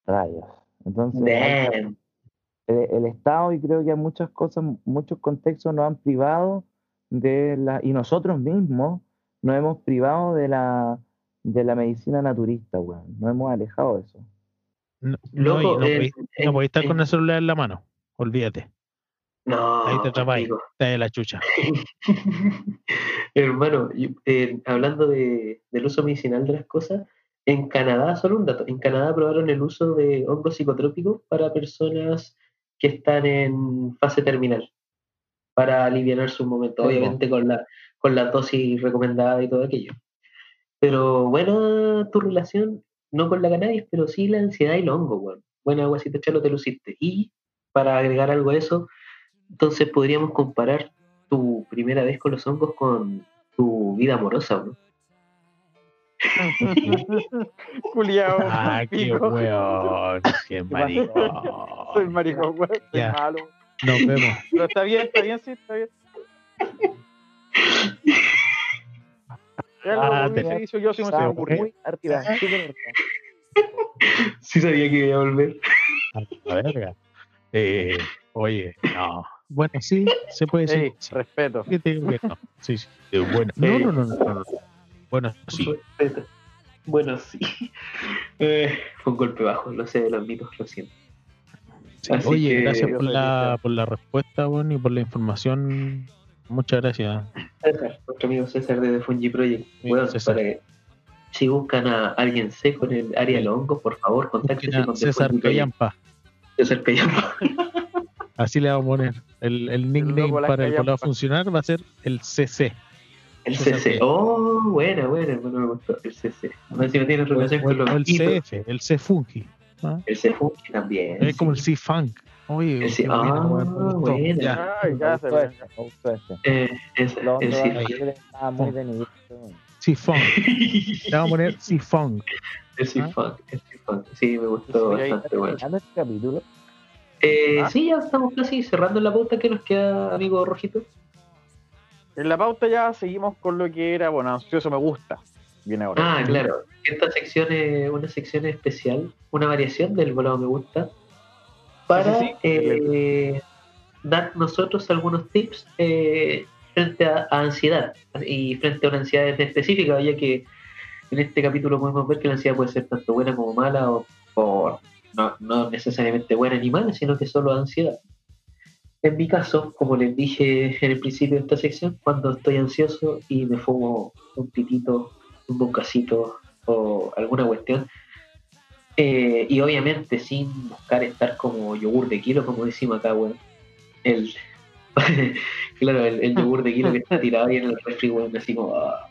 Rayos. Entonces, Damn. el, el Estado y creo que muchas cosas, muchos contextos nos han privado de la, y nosotros mismos nos hemos privado de la, de la medicina naturista, weón. Nos hemos alejado de eso. No, no, Loco, no podéis, no estar con el celular en la mano. Olvídate. No, Ahí te atrapáis. de la chucha. [LAUGHS] Hermano, eh, hablando de, del uso medicinal de las cosas, en Canadá, solo un dato, en Canadá probaron el uso de hongos psicotrópicos para personas que están en fase terminal, para aliviar su momento, obviamente con la, con la dosis recomendada y todo aquello. Pero buena tu relación, no con la cannabis, pero sí la ansiedad y los hongos, weón. Buena, guasito chalo, te luciste. Y para agregar algo a eso, entonces podríamos comparar tu primera vez con los hongos con tu vida amorosa, ¿no? [LAUGHS] Culiao. Ah, qué weón. Qué [LAUGHS] maricón. Soy maricón, weón. Soy Ya. malo. Nos vemos. Pero está bien, está bien, sí, está bien. [LAUGHS] Ah, te- yo se me ocurrió. muy súper arriba. Sí sabía que iba a volver. A la verga. Eh, oye, no. Bueno, sí, se puede decir. Ey, sí. respeto. ¿Qué te digo que no? Sí, sí. eh, Bueno, no, no, no, no, no, no. Bueno, sí. Bueno, sí. [LAUGHS] Eh, fue un golpe bajo, lo sé, lo admito, lo siento. Sí, Oye, que- gracias por la, por la respuesta, bueno, y por la información. Muchas gracias. César, nuestro amigo César de The Fungi Project. Bueno, César. para que si buscan a alguien seco en el área de los hongos, por favor, a con César. Callampa. César Callampa. Así le vamos a poner. El, el nickname la para el a funcionar va a ser el CC. El César CC. Oh, buena, buena, bueno, me gustó. El CC. A ver si no tiene relación con el, los o el. CF, el C-Funky. ¿ah? El C Funky también. Es como el C-Funk. Oye, El ah, buena. Ya. Ay, ya se Me ve. ese. Eh, Los el weón. C-Funk. Le vamos a poner C-Funk. El C ¿Ah? Funk. El Funk. Sí, me gustó bastante, bueno. Terminando este capítulo, Eh, ¿Ah? Sí, ya estamos casi cerrando la pauta que nos queda, amigo Rojito. En la pauta ya seguimos con lo que era, bueno, ansioso me gusta. Viene ahora. Ah, claro. Esta sección es una sección especial, una variación del volado me gusta, para Sí, sí, eh, dar nosotros algunos tips eh, frente a, a ansiedad y frente a una ansiedad específica, ya que en este capítulo podemos ver que la ansiedad puede ser tanto buena como mala o, o no, no necesariamente buena ni mala, sino que solo ansiedad. En mi caso, como les dije en el principio de esta sección, cuando estoy ansioso y me fumo un pitito, un bucacito o alguna cuestión, eh, y obviamente sin buscar estar como yogur de kilo, como decimos acá, weón. El, [LAUGHS] claro, el, el yogur de kilo que está tirado ahí en el refri, weón, así como... ah.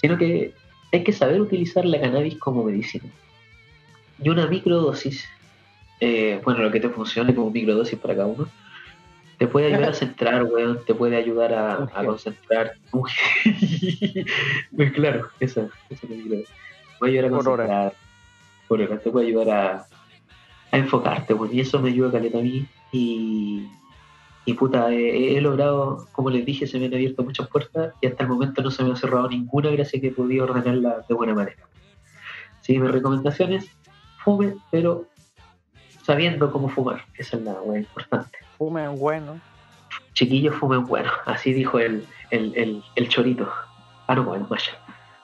Sino que hay que saber utilizar la cannabis como medicina. Y una microdosis, eh, bueno, lo que te funcione como microdosis para cada uno, te puede ayudar a centrar, weón, te puede ayudar a, concentrar. [LAUGHS] Pues claro, esa, esa es la microdosis. Te puede ayudar a Por hora. concentrar. Por. Te puede ayudar a, a enfocarte, weón. Y eso me ayuda caleta a mí. Y, y puta, he, he logrado, como les dije, se me han abierto muchas puertas y hasta el momento no se me ha cerrado ninguna gracias a que he podido ordenarla de buena manera. Sí, mis recomendaciones, fume, pero sabiendo cómo fumar. Esa es la weá importante. Fumen bueno. Chiquillos fumen bueno, así dijo el, el, el, el chorito. Ah, no, el maya.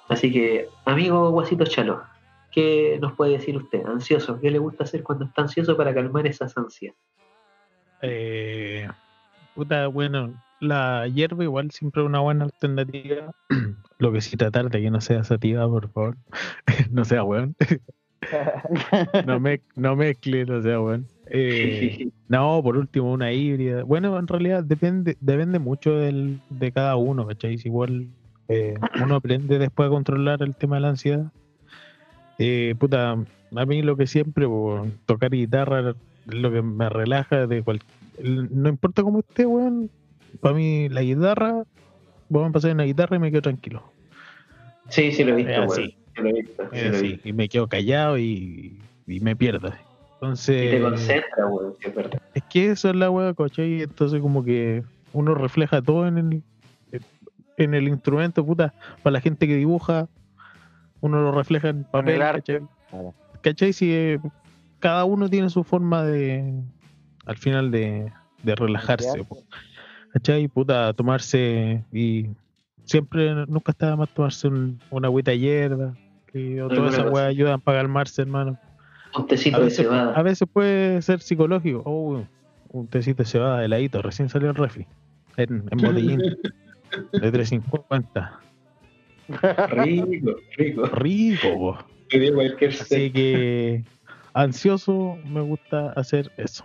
Así que, amigo Guasito Chalo, ¿qué nos puede decir usted? Ansioso, ¿qué le gusta hacer cuando está ansioso para calmar esas ansias? Eh, puta, bueno, la hierba igual siempre es una buena alternativa. [CLEARS THROAT] Lo que sí tratar de que no sea sativa, por favor. [LAUGHS] no sea weón. [LAUGHS] no, me, no mezcle, no sea weón. Eh, [LAUGHS] no, por último, una híbrida. Bueno, en realidad depende, depende mucho del, de cada uno, ¿cachai? Igual eh, uno aprende después a controlar el tema de la ansiedad. Eh, puta, a mí lo que siempre, tocar guitarra lo que me relaja de cual, no importa cómo esté, weón. Para mí la guitarra, vamos a pasar una guitarra y me quedo tranquilo. Sí, sí lo he visto, weón. Sí lo he visto, sí Es lo he así, visto. y me quedo callado y, y me pierdo. Y te Entonces, concentra, weón, sí, es verdad. es que eso es la weá, ¿cachai? Entonces como que uno refleja todo en el, en el instrumento, puta. Para la gente que dibuja, uno lo refleja en papel, el arte. ¿cachai? Si eh, cada uno tiene su forma de, al final, de, de relajarse, po. ¿cachai? Puta, tomarse y siempre, nunca está de más tomarse un- una agüita hierba, que o todas esas weas ayudan para calmarse, hermano. Un tecito A de cebada. a veces puede ser psicológico. Oh, un tecito de cebada de heladito, recién salió el refri. En, en botellín. [LAUGHS] de 350. Rico, rico. Rico, Así que ansioso me gusta hacer eso.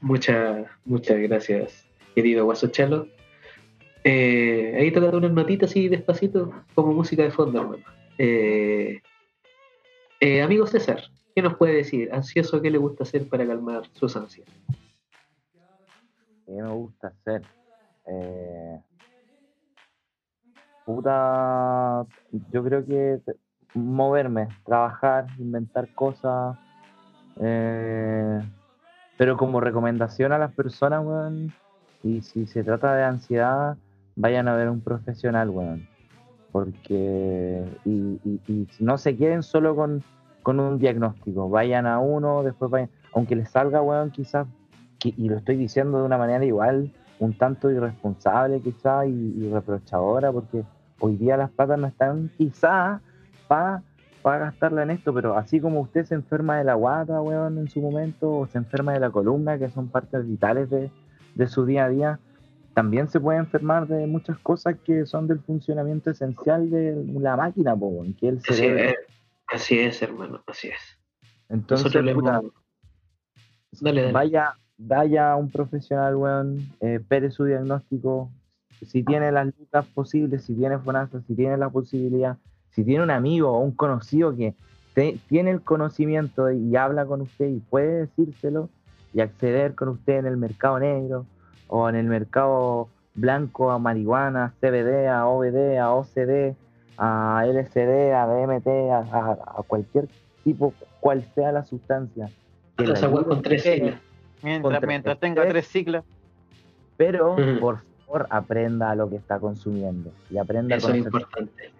Muchas, muchas gracias, querido Guaso Chalo. Eh, ahí tócate unas notitas así despacito, como música de fondo, hermano. Eh, eh, amigo César, ¿qué nos puede decir? Ansioso, ¿qué le gusta hacer para calmar sus ansias? ¿Qué me gusta hacer? Eh, puta, yo creo que moverme, trabajar, inventar cosas. eh, pero como recomendación a las personas, weón, y si se trata de ansiedad, vayan a ver un profesional, weón. Porque, y, y- y no se queden solo con, con un diagnóstico, vayan a uno, después vayan, aunque les salga, weón, quizás y lo estoy diciendo de una manera igual, un tanto irresponsable quizá y, y reprochadora, porque hoy día las plata no están quizá para gastarla en esto, pero así como usted se enferma de la guata, weón, en su momento, o se enferma de la columna, que son partes vitales de, de su día a día, también se puede enfermar de muchas cosas que son del funcionamiento esencial de la máquina, po, que el Así cerebro. es, así es, hermano, así es. Entonces, puta. Dale, dale. vaya, vaya a un profesional, weón, eh, espere su diagnóstico. Si tiene las lucas posibles, si tiene finanzas, si tiene la posibilidad, si tiene un amigo o un conocido que te- tiene el conocimiento y habla con usted y puede decírselo y acceder con usted en el mercado negro o en el mercado blanco a marihuana, CBD, a OBD, a OCD, a LSD, a DMT, a, a- a cualquier tipo, cual sea la sustancia. que la con tres a siglas. Mientras, mientras tenga tres siglas. Pero por favor aprenda a lo que está consumiendo y aprenda Eso a es importante.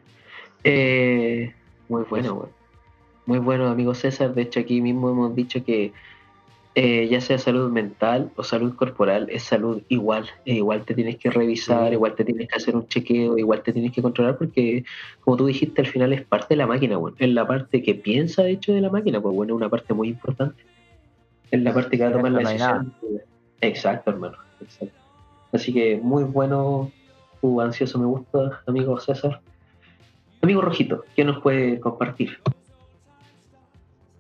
Eh, muy bueno. Muy bueno, amigo César. De hecho, aquí mismo hemos dicho que eh, ya sea salud mental o salud corporal, es salud igual. E igual te tienes que revisar, Sí. igual te tienes que hacer un chequeo, igual te tienes que controlar, porque, como tú dijiste, al final es parte de la máquina, güey. Es la parte que piensa, de hecho, de la máquina, pues bueno, es una parte muy importante. Es la parte que va a tomar la decisión. Exacto, hermano. Exacto. Así que muy bueno, tu ansioso me gusta, amigo César. Amigo Rojito, ¿qué nos puede compartir?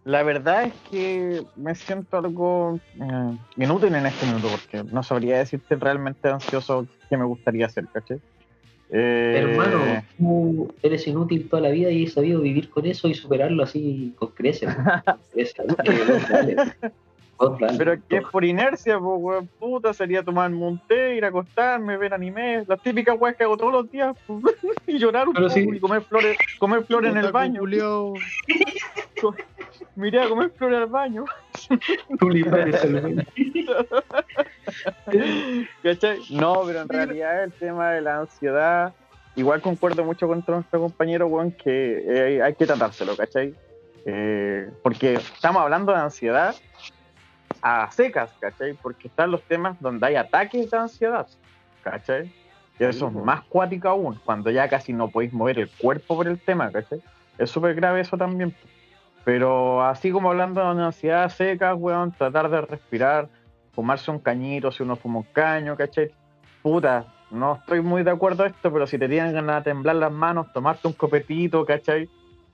La verdad es que me siento algo eh, inútil en este minuto porque no sabría decirte realmente ansioso qué me gustaría hacer, ¿cachai? Eh, Hermano, tú eres inútil toda la vida y has sabido vivir con eso y superarlo así con creces. con [LAUGHS] creces. Vos dale. Pero es que es por inercia, pues, weón, puta, sería tomarme un té, ir a acostarme, ver anime, las típicas weas que hago todos los días, pues, [LAUGHS] y llorar un Pero poco sí. y comer flores, comer flores en el baño. [LAUGHS] Miré a comer flores al baño. [LAUGHS] ¿Cachai? No, pero en realidad el tema de la ansiedad, igual concuerdo mucho con nuestro compañero, weón, que eh, hay que tratárselo, ¿cachai? Eh, porque estamos hablando de ansiedad a secas, ¿cachai? Porque están los temas donde hay ataques de ansiedad, ¿cachai? Y eso es más cuático aún, cuando ya casi no podéis mover el cuerpo por el tema, ¿cachai? Es súper grave eso también. Pero así como hablando de ansiedad seca, weón, tratar de respirar, fumarse un cañito, si uno fuma un caño, ¿cachai? Puta, no estoy muy de acuerdo a esto, pero si te tienen ganas de temblar las manos, tomarte un copetito, ¿cachai?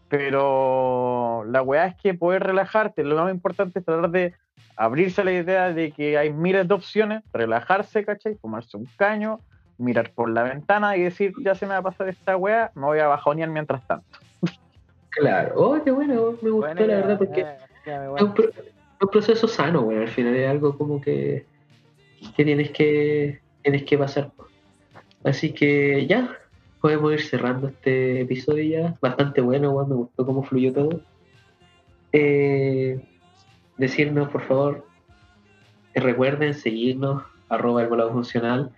Pero la weá es que poder relajarte, lo más importante es tratar de abrirse a la idea de que hay miles de opciones, relajarse, ¿cachai? Fumarse un caño, mirar por la ventana y decir, ya se me va a pasar esta weá, me voy a bajonear mientras tanto. Claro. Oh, qué bueno, me gustó la verdad porque es un, pro- un proceso sano, güey. Al final es algo como que, que tienes que tienes que pasar. Así que ya, podemos ir cerrando este episodio ya. Bastante bueno, güey. Me gustó cómo fluyó todo. Eh, decirnos, por favor, recuerden seguirnos, arroba el volado funcional.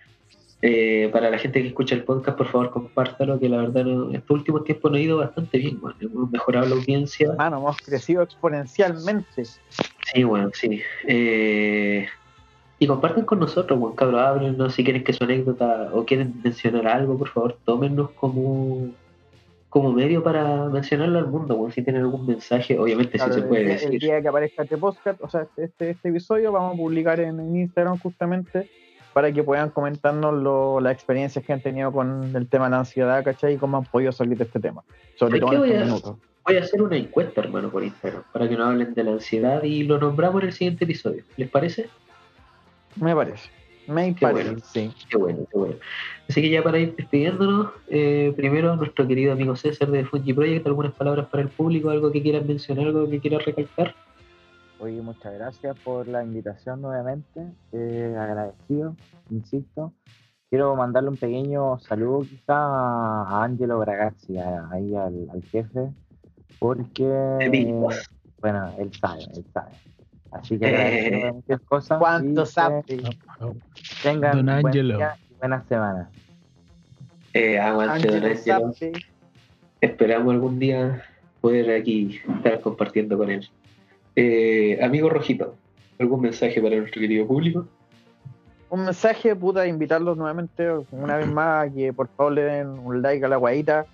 Eh, para la gente que escucha el podcast, por favor, compártalo, que la verdad no, estos últimos tiempos nos ha ido bastante bien, güey. Hemos mejorado la audiencia. Mano, hemos crecido exponencialmente. Sí, bueno, sí. Eh, y compartan con nosotros, buen cabros, háblenos si quieren que su anécdota o quieren mencionar algo, por favor, tómennos como, como medio para mencionarlo al mundo, bueno, si tienen algún mensaje, obviamente Claro, sí se puede el, el decir. día que aparezca este podcast, o sea, este, este episodio, vamos a publicar en, en Instagram justamente para que puedan comentarnos lo- las experiencias que han tenido con el tema de la ansiedad, ¿cachai? Y cómo han podido salir de este tema. Sobre ¿Sabes todo en voy estos a- minutos. Voy a hacer una encuesta, hermano, por Instagram, para que nos hablen de la ansiedad y lo nombramos en el siguiente episodio. ¿Les parece? Me parece. Me Qué parece, bueno. sí. Qué bueno, qué bueno. Así que ya para ir despidiéndonos, eh, primero nuestro querido amigo César de Fungi Project, algunas palabras para el público, algo que quieran mencionar, algo que quieran recalcar. Oye, muchas gracias por la invitación nuevamente. eh, agradecido, insisto. Quiero mandarle un pequeño saludo quizá a Angelo Bragazzi, a- ahí al, al jefe, porque, Bigos. bueno, él sabe, él sabe. Así que Eh. muchas cosas. ¿Cuánto y sabe? que Tengan Don un buen Angelo. día y buenas semanas. Eh, aguante, don. Zappi. Esperamos algún día poder aquí estar compartiendo con él. Eh, amigo Rojito, ¿algún mensaje para nuestro querido público? un mensaje, puta, invitarlos nuevamente una vez más a que por favor le den un like a la guayita,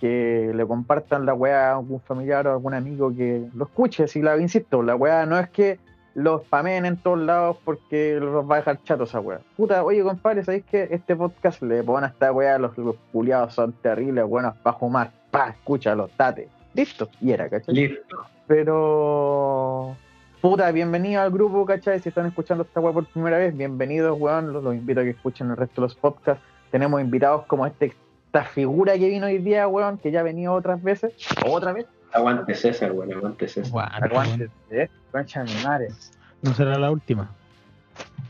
que le compartan la weá a algún familiar o algún amigo que lo escuche. Si la insisto, la weá no es que los spamen en todos lados porque los va a dejar chatos esa weá. Puta, oye compadre, ¿sabéis que este podcast le ponen a esta weá, los, los culiados son terribles, buenos para fumar? Pa, escúchalo, date. Listo, y era, ¿cachai? Listo. Pero. Puta, bienvenido al grupo, ¿cachai? Si están escuchando esta weá por primera vez, bienvenidos, weón. Los, los invito a que escuchen el resto de los podcasts. Tenemos invitados como este, esta figura que vino hoy día, weón, que ya ha venido otras veces. ¿Otra vez? Aguante César, bueno, aguante César. Aguante, Aguante, ¿eh? Concha de. No será la última.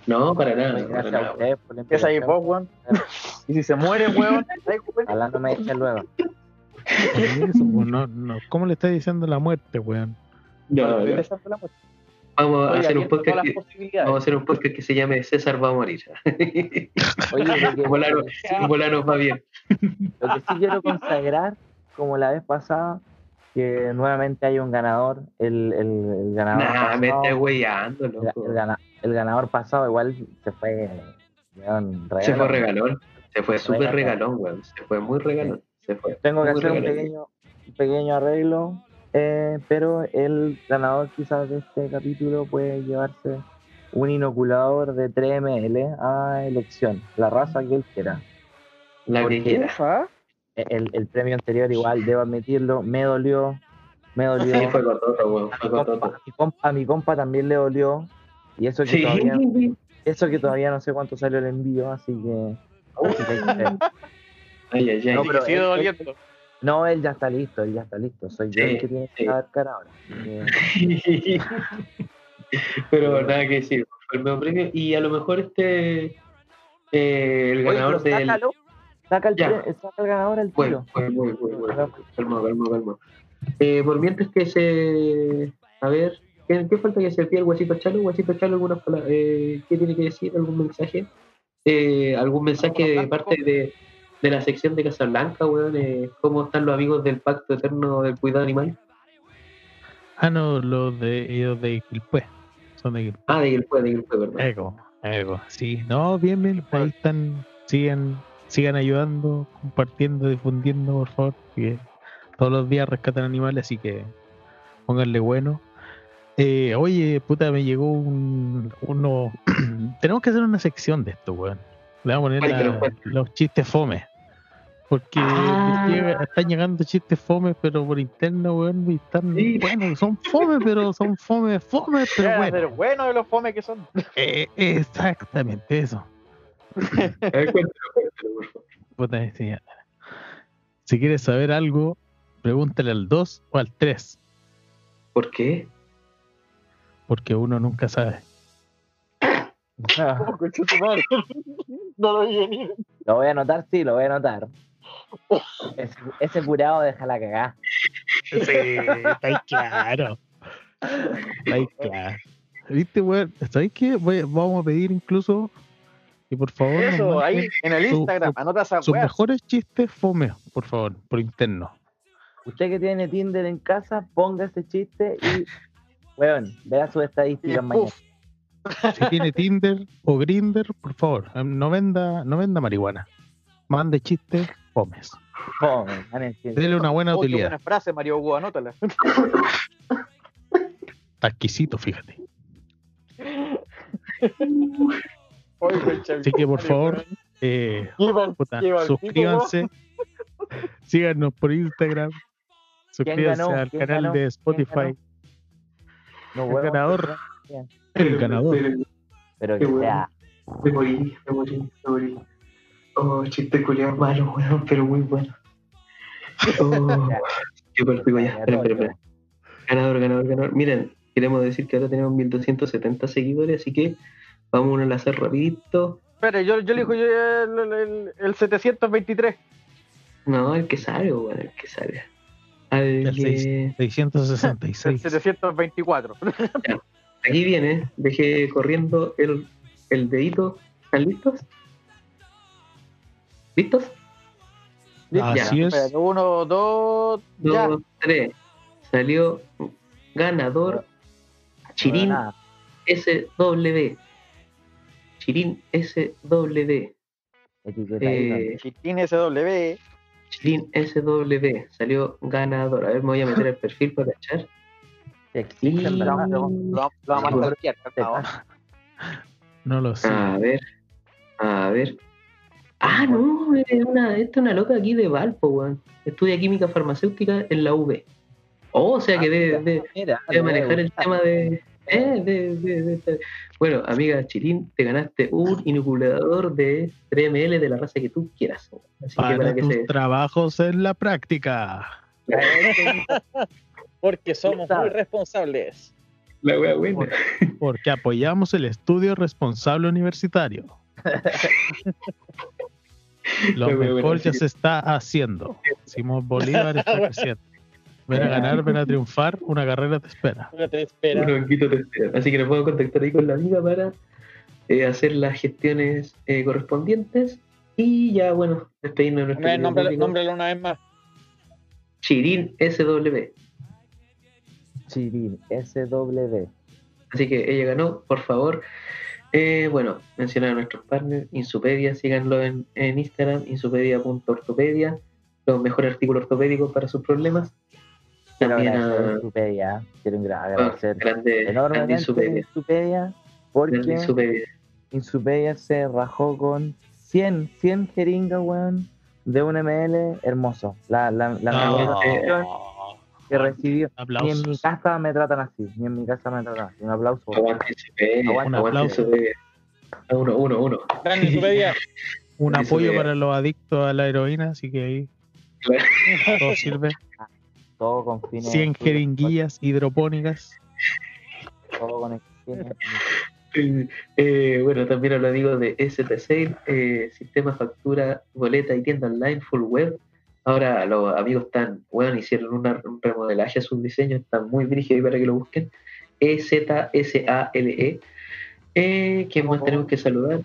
No, para nada, Oye, para Gracias a nada. ustedes por la Empieza ahí vos, weón. Y si se muere, weón, ¿sabes, weón? Ojalá no me echen luego. Eso, no, no. ¿Cómo le está diciendo la muerte, weón? No, Estoy no. Vamos a hacer un podcast que, las posibilidades. vamos a hacer un podcast que se llame César va a morir. [LAUGHS] Oye, Volano, va bien. lo que sí quiero consagrar, como la vez pasada, que nuevamente hay un ganador. El, el, el ganador Nah, me pasado- estás weyando, el, loco. el gana- el ganador pasado igual se fue. weón, Se fue regalón. Se fue súper Regalón. regalón, weón. Se fue muy regalón. Se fue. Tengo que hacer un regalón. pequeño, un pequeño arreglo, eh, pero el ganador quizás de este capítulo puede llevarse un inoculador de 3ml a elección, la raza que él quiera. La que quiera. ¿Ah? El, el premio anterior igual, debo admitirlo, me dolió, me dolió. Sí, fue cototo, a, Fue mi compa, cototo. a mi compa- a mi compa también le dolió, y eso que, Sí. todavía, [LAUGHS] eso que todavía no sé cuánto salió el envío, así que... así que. Ay, ay, ay. No, pero Sigue él- doliendo. No, él ya está listo, él ya está listo. Soy yo el que tiene que cara ahora. [LAUGHS] pero nada que decir, fue el nuevo premio. Y a lo mejor este. eh, el Oye, ganador pero del. saca el, saca el ganador al tiro. bueno, bueno, bueno, bueno. Calma, calma, calma. Eh, por mientras que se, A ver, ¿qué, qué falta que se pida el Guasito Chalo? Guasito Chalo, algunas pala- eh, ¿qué tiene que decir? ¿Algún mensaje? Eh, ¿Algún mensaje de parte de, de la sección de Casablanca, weón? Eh, ¿Cómo están los amigos del Pacto Eterno del Cuidado Animal? Ah, no, los de ellos de Quilpue. Son de Quilpue. Ah, de Gilpue, de Gilpue, perdón. Ego, ego. Sí, no, bien, bien. Ahí están, sigan, sigan ayudando, compartiendo, difundiendo, por favor. Que todos los días rescatan animales, así que pónganle bueno. Eh, oye, puta, me llegó un, uno. [CLEARS THROAT] Tenemos que hacer una sección de esto, weón. Le vamos a poner la- los chistes fome. Porque Ah. llega- están llegando chistes fome, pero por interno, weón, y están, Sí. bueno, son fome, pero son fome, fome, [LAUGHS] pero bueno. ser bueno de los fomes que son. [LAUGHS] Eh, exactamente eso. [LAUGHS] A ver, cuéntalo. Si quieres saber algo, pregúntale al 2 o al 3, ¿Por qué? porque uno nunca sabe. Madre. No lo vi venir. Lo voy a anotar, sí, lo voy a anotar. Ese, ese curado deja la cagada. Sí, está ahí claro. Está ahí claro. ¿Viste, weón? ¿Sabéis qué? Voy- vamos a pedir incluso que por favor Eso, ahí en el su- Instagram, anota esa sus mejores chistes fome, por favor, por interno. Usted que tiene Tinder en casa, ponga ese chiste y, weón, vea sus Y estadísticas mañana. puff, Si tiene Tinder o Grinder, por favor, no venda, no venda marihuana. Mande chistes fomes. Fome, ganen Dele una buena oh, qué utilidad. buena frase, Mario Hugo, anótala. Está exquisito, fíjate. Así que, por favor. Eh, puta, suscríbanse, síganos por Instagram, suscríbanse ganó? al ¿Quién canal ganó? de ¿Quién Spotify. No, El ganador. bien. El ganador. Pero Qué que bueno. sea. Me morí, me morí, me morí. Oh, chiste culiado malo, weón, pero muy bueno. Oh, qué pico ya. Espera, espera, espera. Ganador, ganador, ganador. Miren, queremos decir que ahora tenemos 1270 seguidores, así que vamos a enlazar rapidito. Espera, yo, yo elijo yo el, el, el- el 723. No, el que sabe, weón, el que sabe. Al El que- El 666. 724. Aquí viene, dejé corriendo el, el dedito. ¿Están listos? ¿Listos? Así es. Espérate, uno, dos, ya. Dos, tres. Salió ganador Chirín Nada. SW. Chirín SW. ¿no? Eh, Chitín SW. Chirín SW. Salió ganador. A ver, me voy a meter el perfil para cachar. Existen, Y- ¿verdad? Lo, lo- lo vamos a bloquear, calmado. No lo sé. A ver. A ver. Ah, no, es una, esta es una loca aquí de Valpo, weón. Estudia química farmacéutica en la UV. Oh, o sea que debe, debe- manejar el tema de, eh, de- de- de- de- Bueno, amiga Chirín, te ganaste un inoculador de 3 ml de la raza que tú quieras. Así que Para para que tus se. trabajos en la práctica. [LAUGHS] Porque somos muy responsables. La wea buena. [LAUGHS] Porque apoyamos el estudio responsable universitario. Lo mejor ya que- se está haciendo. Simón Bolívar está [LAUGHS] creciendo. Ven a ganar, ven a triunfar, una carrera te espera. Una te espera. Un banquito te espera. Así que nos podemos contactar ahí con la amiga para eh, hacer las gestiones eh, correspondientes. Y ya, bueno, despedirnos de nuestro Nombre- nómbralo- una vez más. Chirín SW. Chirín, SW. Así que ella ganó, por favor. Eh, bueno, mencionar a nuestros partners, Insupedia, síganlo en, en Instagram, insupedia.ortopedia, los mejores artículos ortopédicos para sus problemas. También a Insupedia. Quiero agra- ah, agradecer grande, enormemente Insupedia. Insupedia porque Insupedia. Insupedia se rajó con 100, 100 jeringas, weón, de un ml hermoso. La, la, la No. atención que recibió. Ni en mi casa me tratan así, ni en mi casa me tratan así. Un aplauso. Aguante Insupedia, Aguante, un aplauso. Uno, uno, uno. [LAUGHS] Un apoyo para los adictos a la heroína, así que ahí todo sirve. [LAUGHS] Todo con fines. 100 jeringuillas hidropónicas. Todo con. Eh, eh, bueno, también a los amigos de ST Sale, eh, sistema factura, boleta y tienda online full web Ahora los amigos están, bueno, hicieron una, un remodelaje a sus diseños, están muy brígidos ahí para que lo busquen. E E-Z-S-A-L-E. Eh, ¿Quién más tenemos que saludar?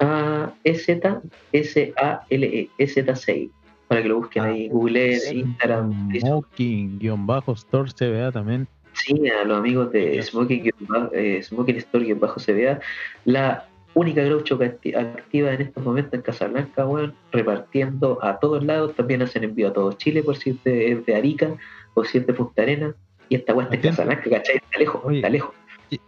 A E E-Z-S-A-L-E, EZ6, para que lo busquen ahí, Google, Instagram. Smoking-Store CBA también. Sí, a los amigos de Smoking, eh, Smoking Store bajo CBA, la única groucho que acti- activa en estos momentos en Casablanca, weón, repartiendo a todos lados, también hacen envío a todo Chile por si es de Arica o si es de Punta Arena, y esta weá está en. Casablanca, ¿cachai? Está lejos, Oye, está lejos.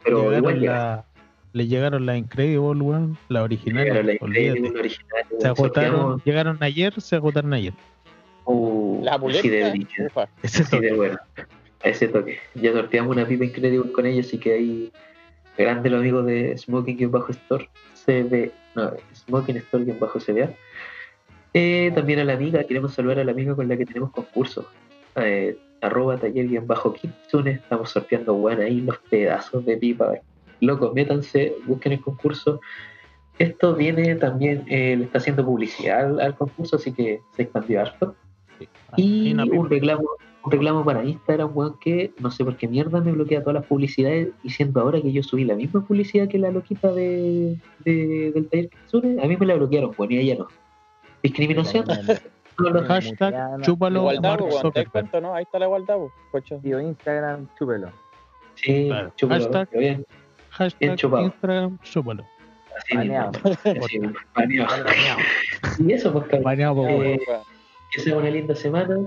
Pero llegaron igual la- le llegaron la Incredible, weón, la original. Llegaron la. Incredible original, Se agotaron, sorteamos- llegaron ayer, se agotaron ayer. uh, La así de. Ese bueno. Ese toque. Ya sorteamos una pipa increíble con ellos, así que ahí grande los amigos de Smoking-Store CB, no, Smoking Store-CBA. Eh, también a la amiga, queremos saludar a la amiga con la que tenemos concurso. Eh, arroba taller-kitsune, estamos sorteando bueno ahí los pedazos de pipa. Locos, métanse, busquen el concurso. Esto viene también, eh, le está haciendo publicidad al, al concurso, así que se expandió harto. Y un reclamo, un reclamo para Instagram, weón, que no sé por qué mierda me bloquea todas las publicidades, diciendo ahora que yo subí la misma publicidad que la loquita de, de- del taller Kitsune, a mí me la bloquearon, weón, y a ella no. Discriminación. Hashtag chúpalo Igualdad, pues, weón, ¿te cuenta, no? Ahí está la igualdad, pues, cocho. Tío, Instagram, chúpelo. sí, Claro. chúpalo, Hashtag- bien, Hashtag Bien chupado. Instagram, chúpalo. así. Baneado. Así baneado. Y eso, pues, cabrón. Baneado por Eh, weón. Weón. que sea una linda semana.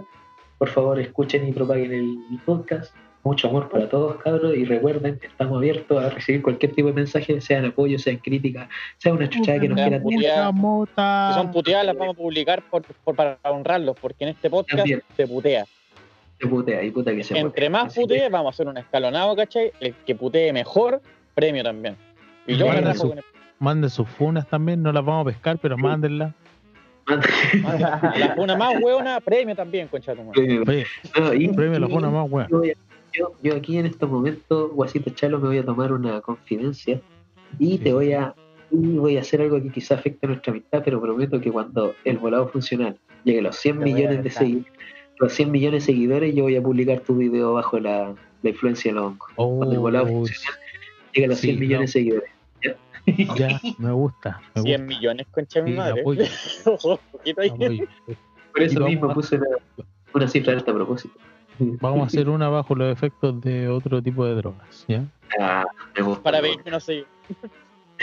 Por favor, escuchen y propaguen el podcast. Mucho amor para todos, cabros. Y recuerden, estamos abiertos a recibir cualquier tipo de mensaje, sean apoyo, sean críticas, sea una chuchada que nos quieran mota. Si son puteadas, las vamos a publicar por, por- para honrarlos, porque en este podcast También. se putea. Se putea y puta que se Entre putea. más Así que, putee, vamos a hacer un escalonado, ¿cachai? El que putee mejor, premio también. Y yo su- el- Manden sus funas también, no las vamos a pescar, pero mándenlas. La funa más hueona, premio también, concha tu madre. Oye, No, y- premio a la y- funa más weón. yo, aquí en estos momentos, Guasito Chalo, me voy a tomar una confidencia y te voy a y voy a hacer algo que quizá afecte a nuestra amistad, pero prometo que cuando el volado funcional llegue a los 100 Te voy a millones de seguidores, los 100 millones de seguidores, yo voy a publicar tu video bajo la, la influencia de los hongos. Cuando el volado Oh, funcione, llegue a los sí, 100 millones no. de seguidores. [LAUGHS] ya, me gusta. Me 100 gusta. millones, concha de mi Sí, madre. apoyo. [LAUGHS] Ojo, poquito ahí. Apoyo. Por eso mismo a- puse una, una cifra alta a propósito. Vamos a hacer una bajo los efectos de otro tipo de drogas, ¿ya? Ah, me gusta. Para me ver que no sé.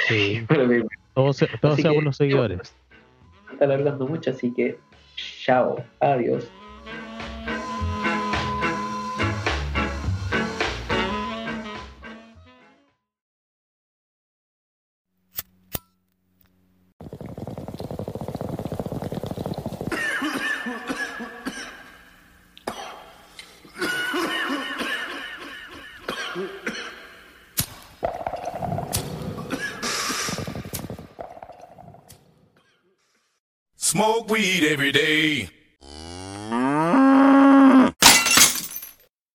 Sí. [LAUGHS] Para ver- Todo, se- todo Así sea que- por los seguidores. Se está alargando mucho, así que chao, adiós. Weed every day.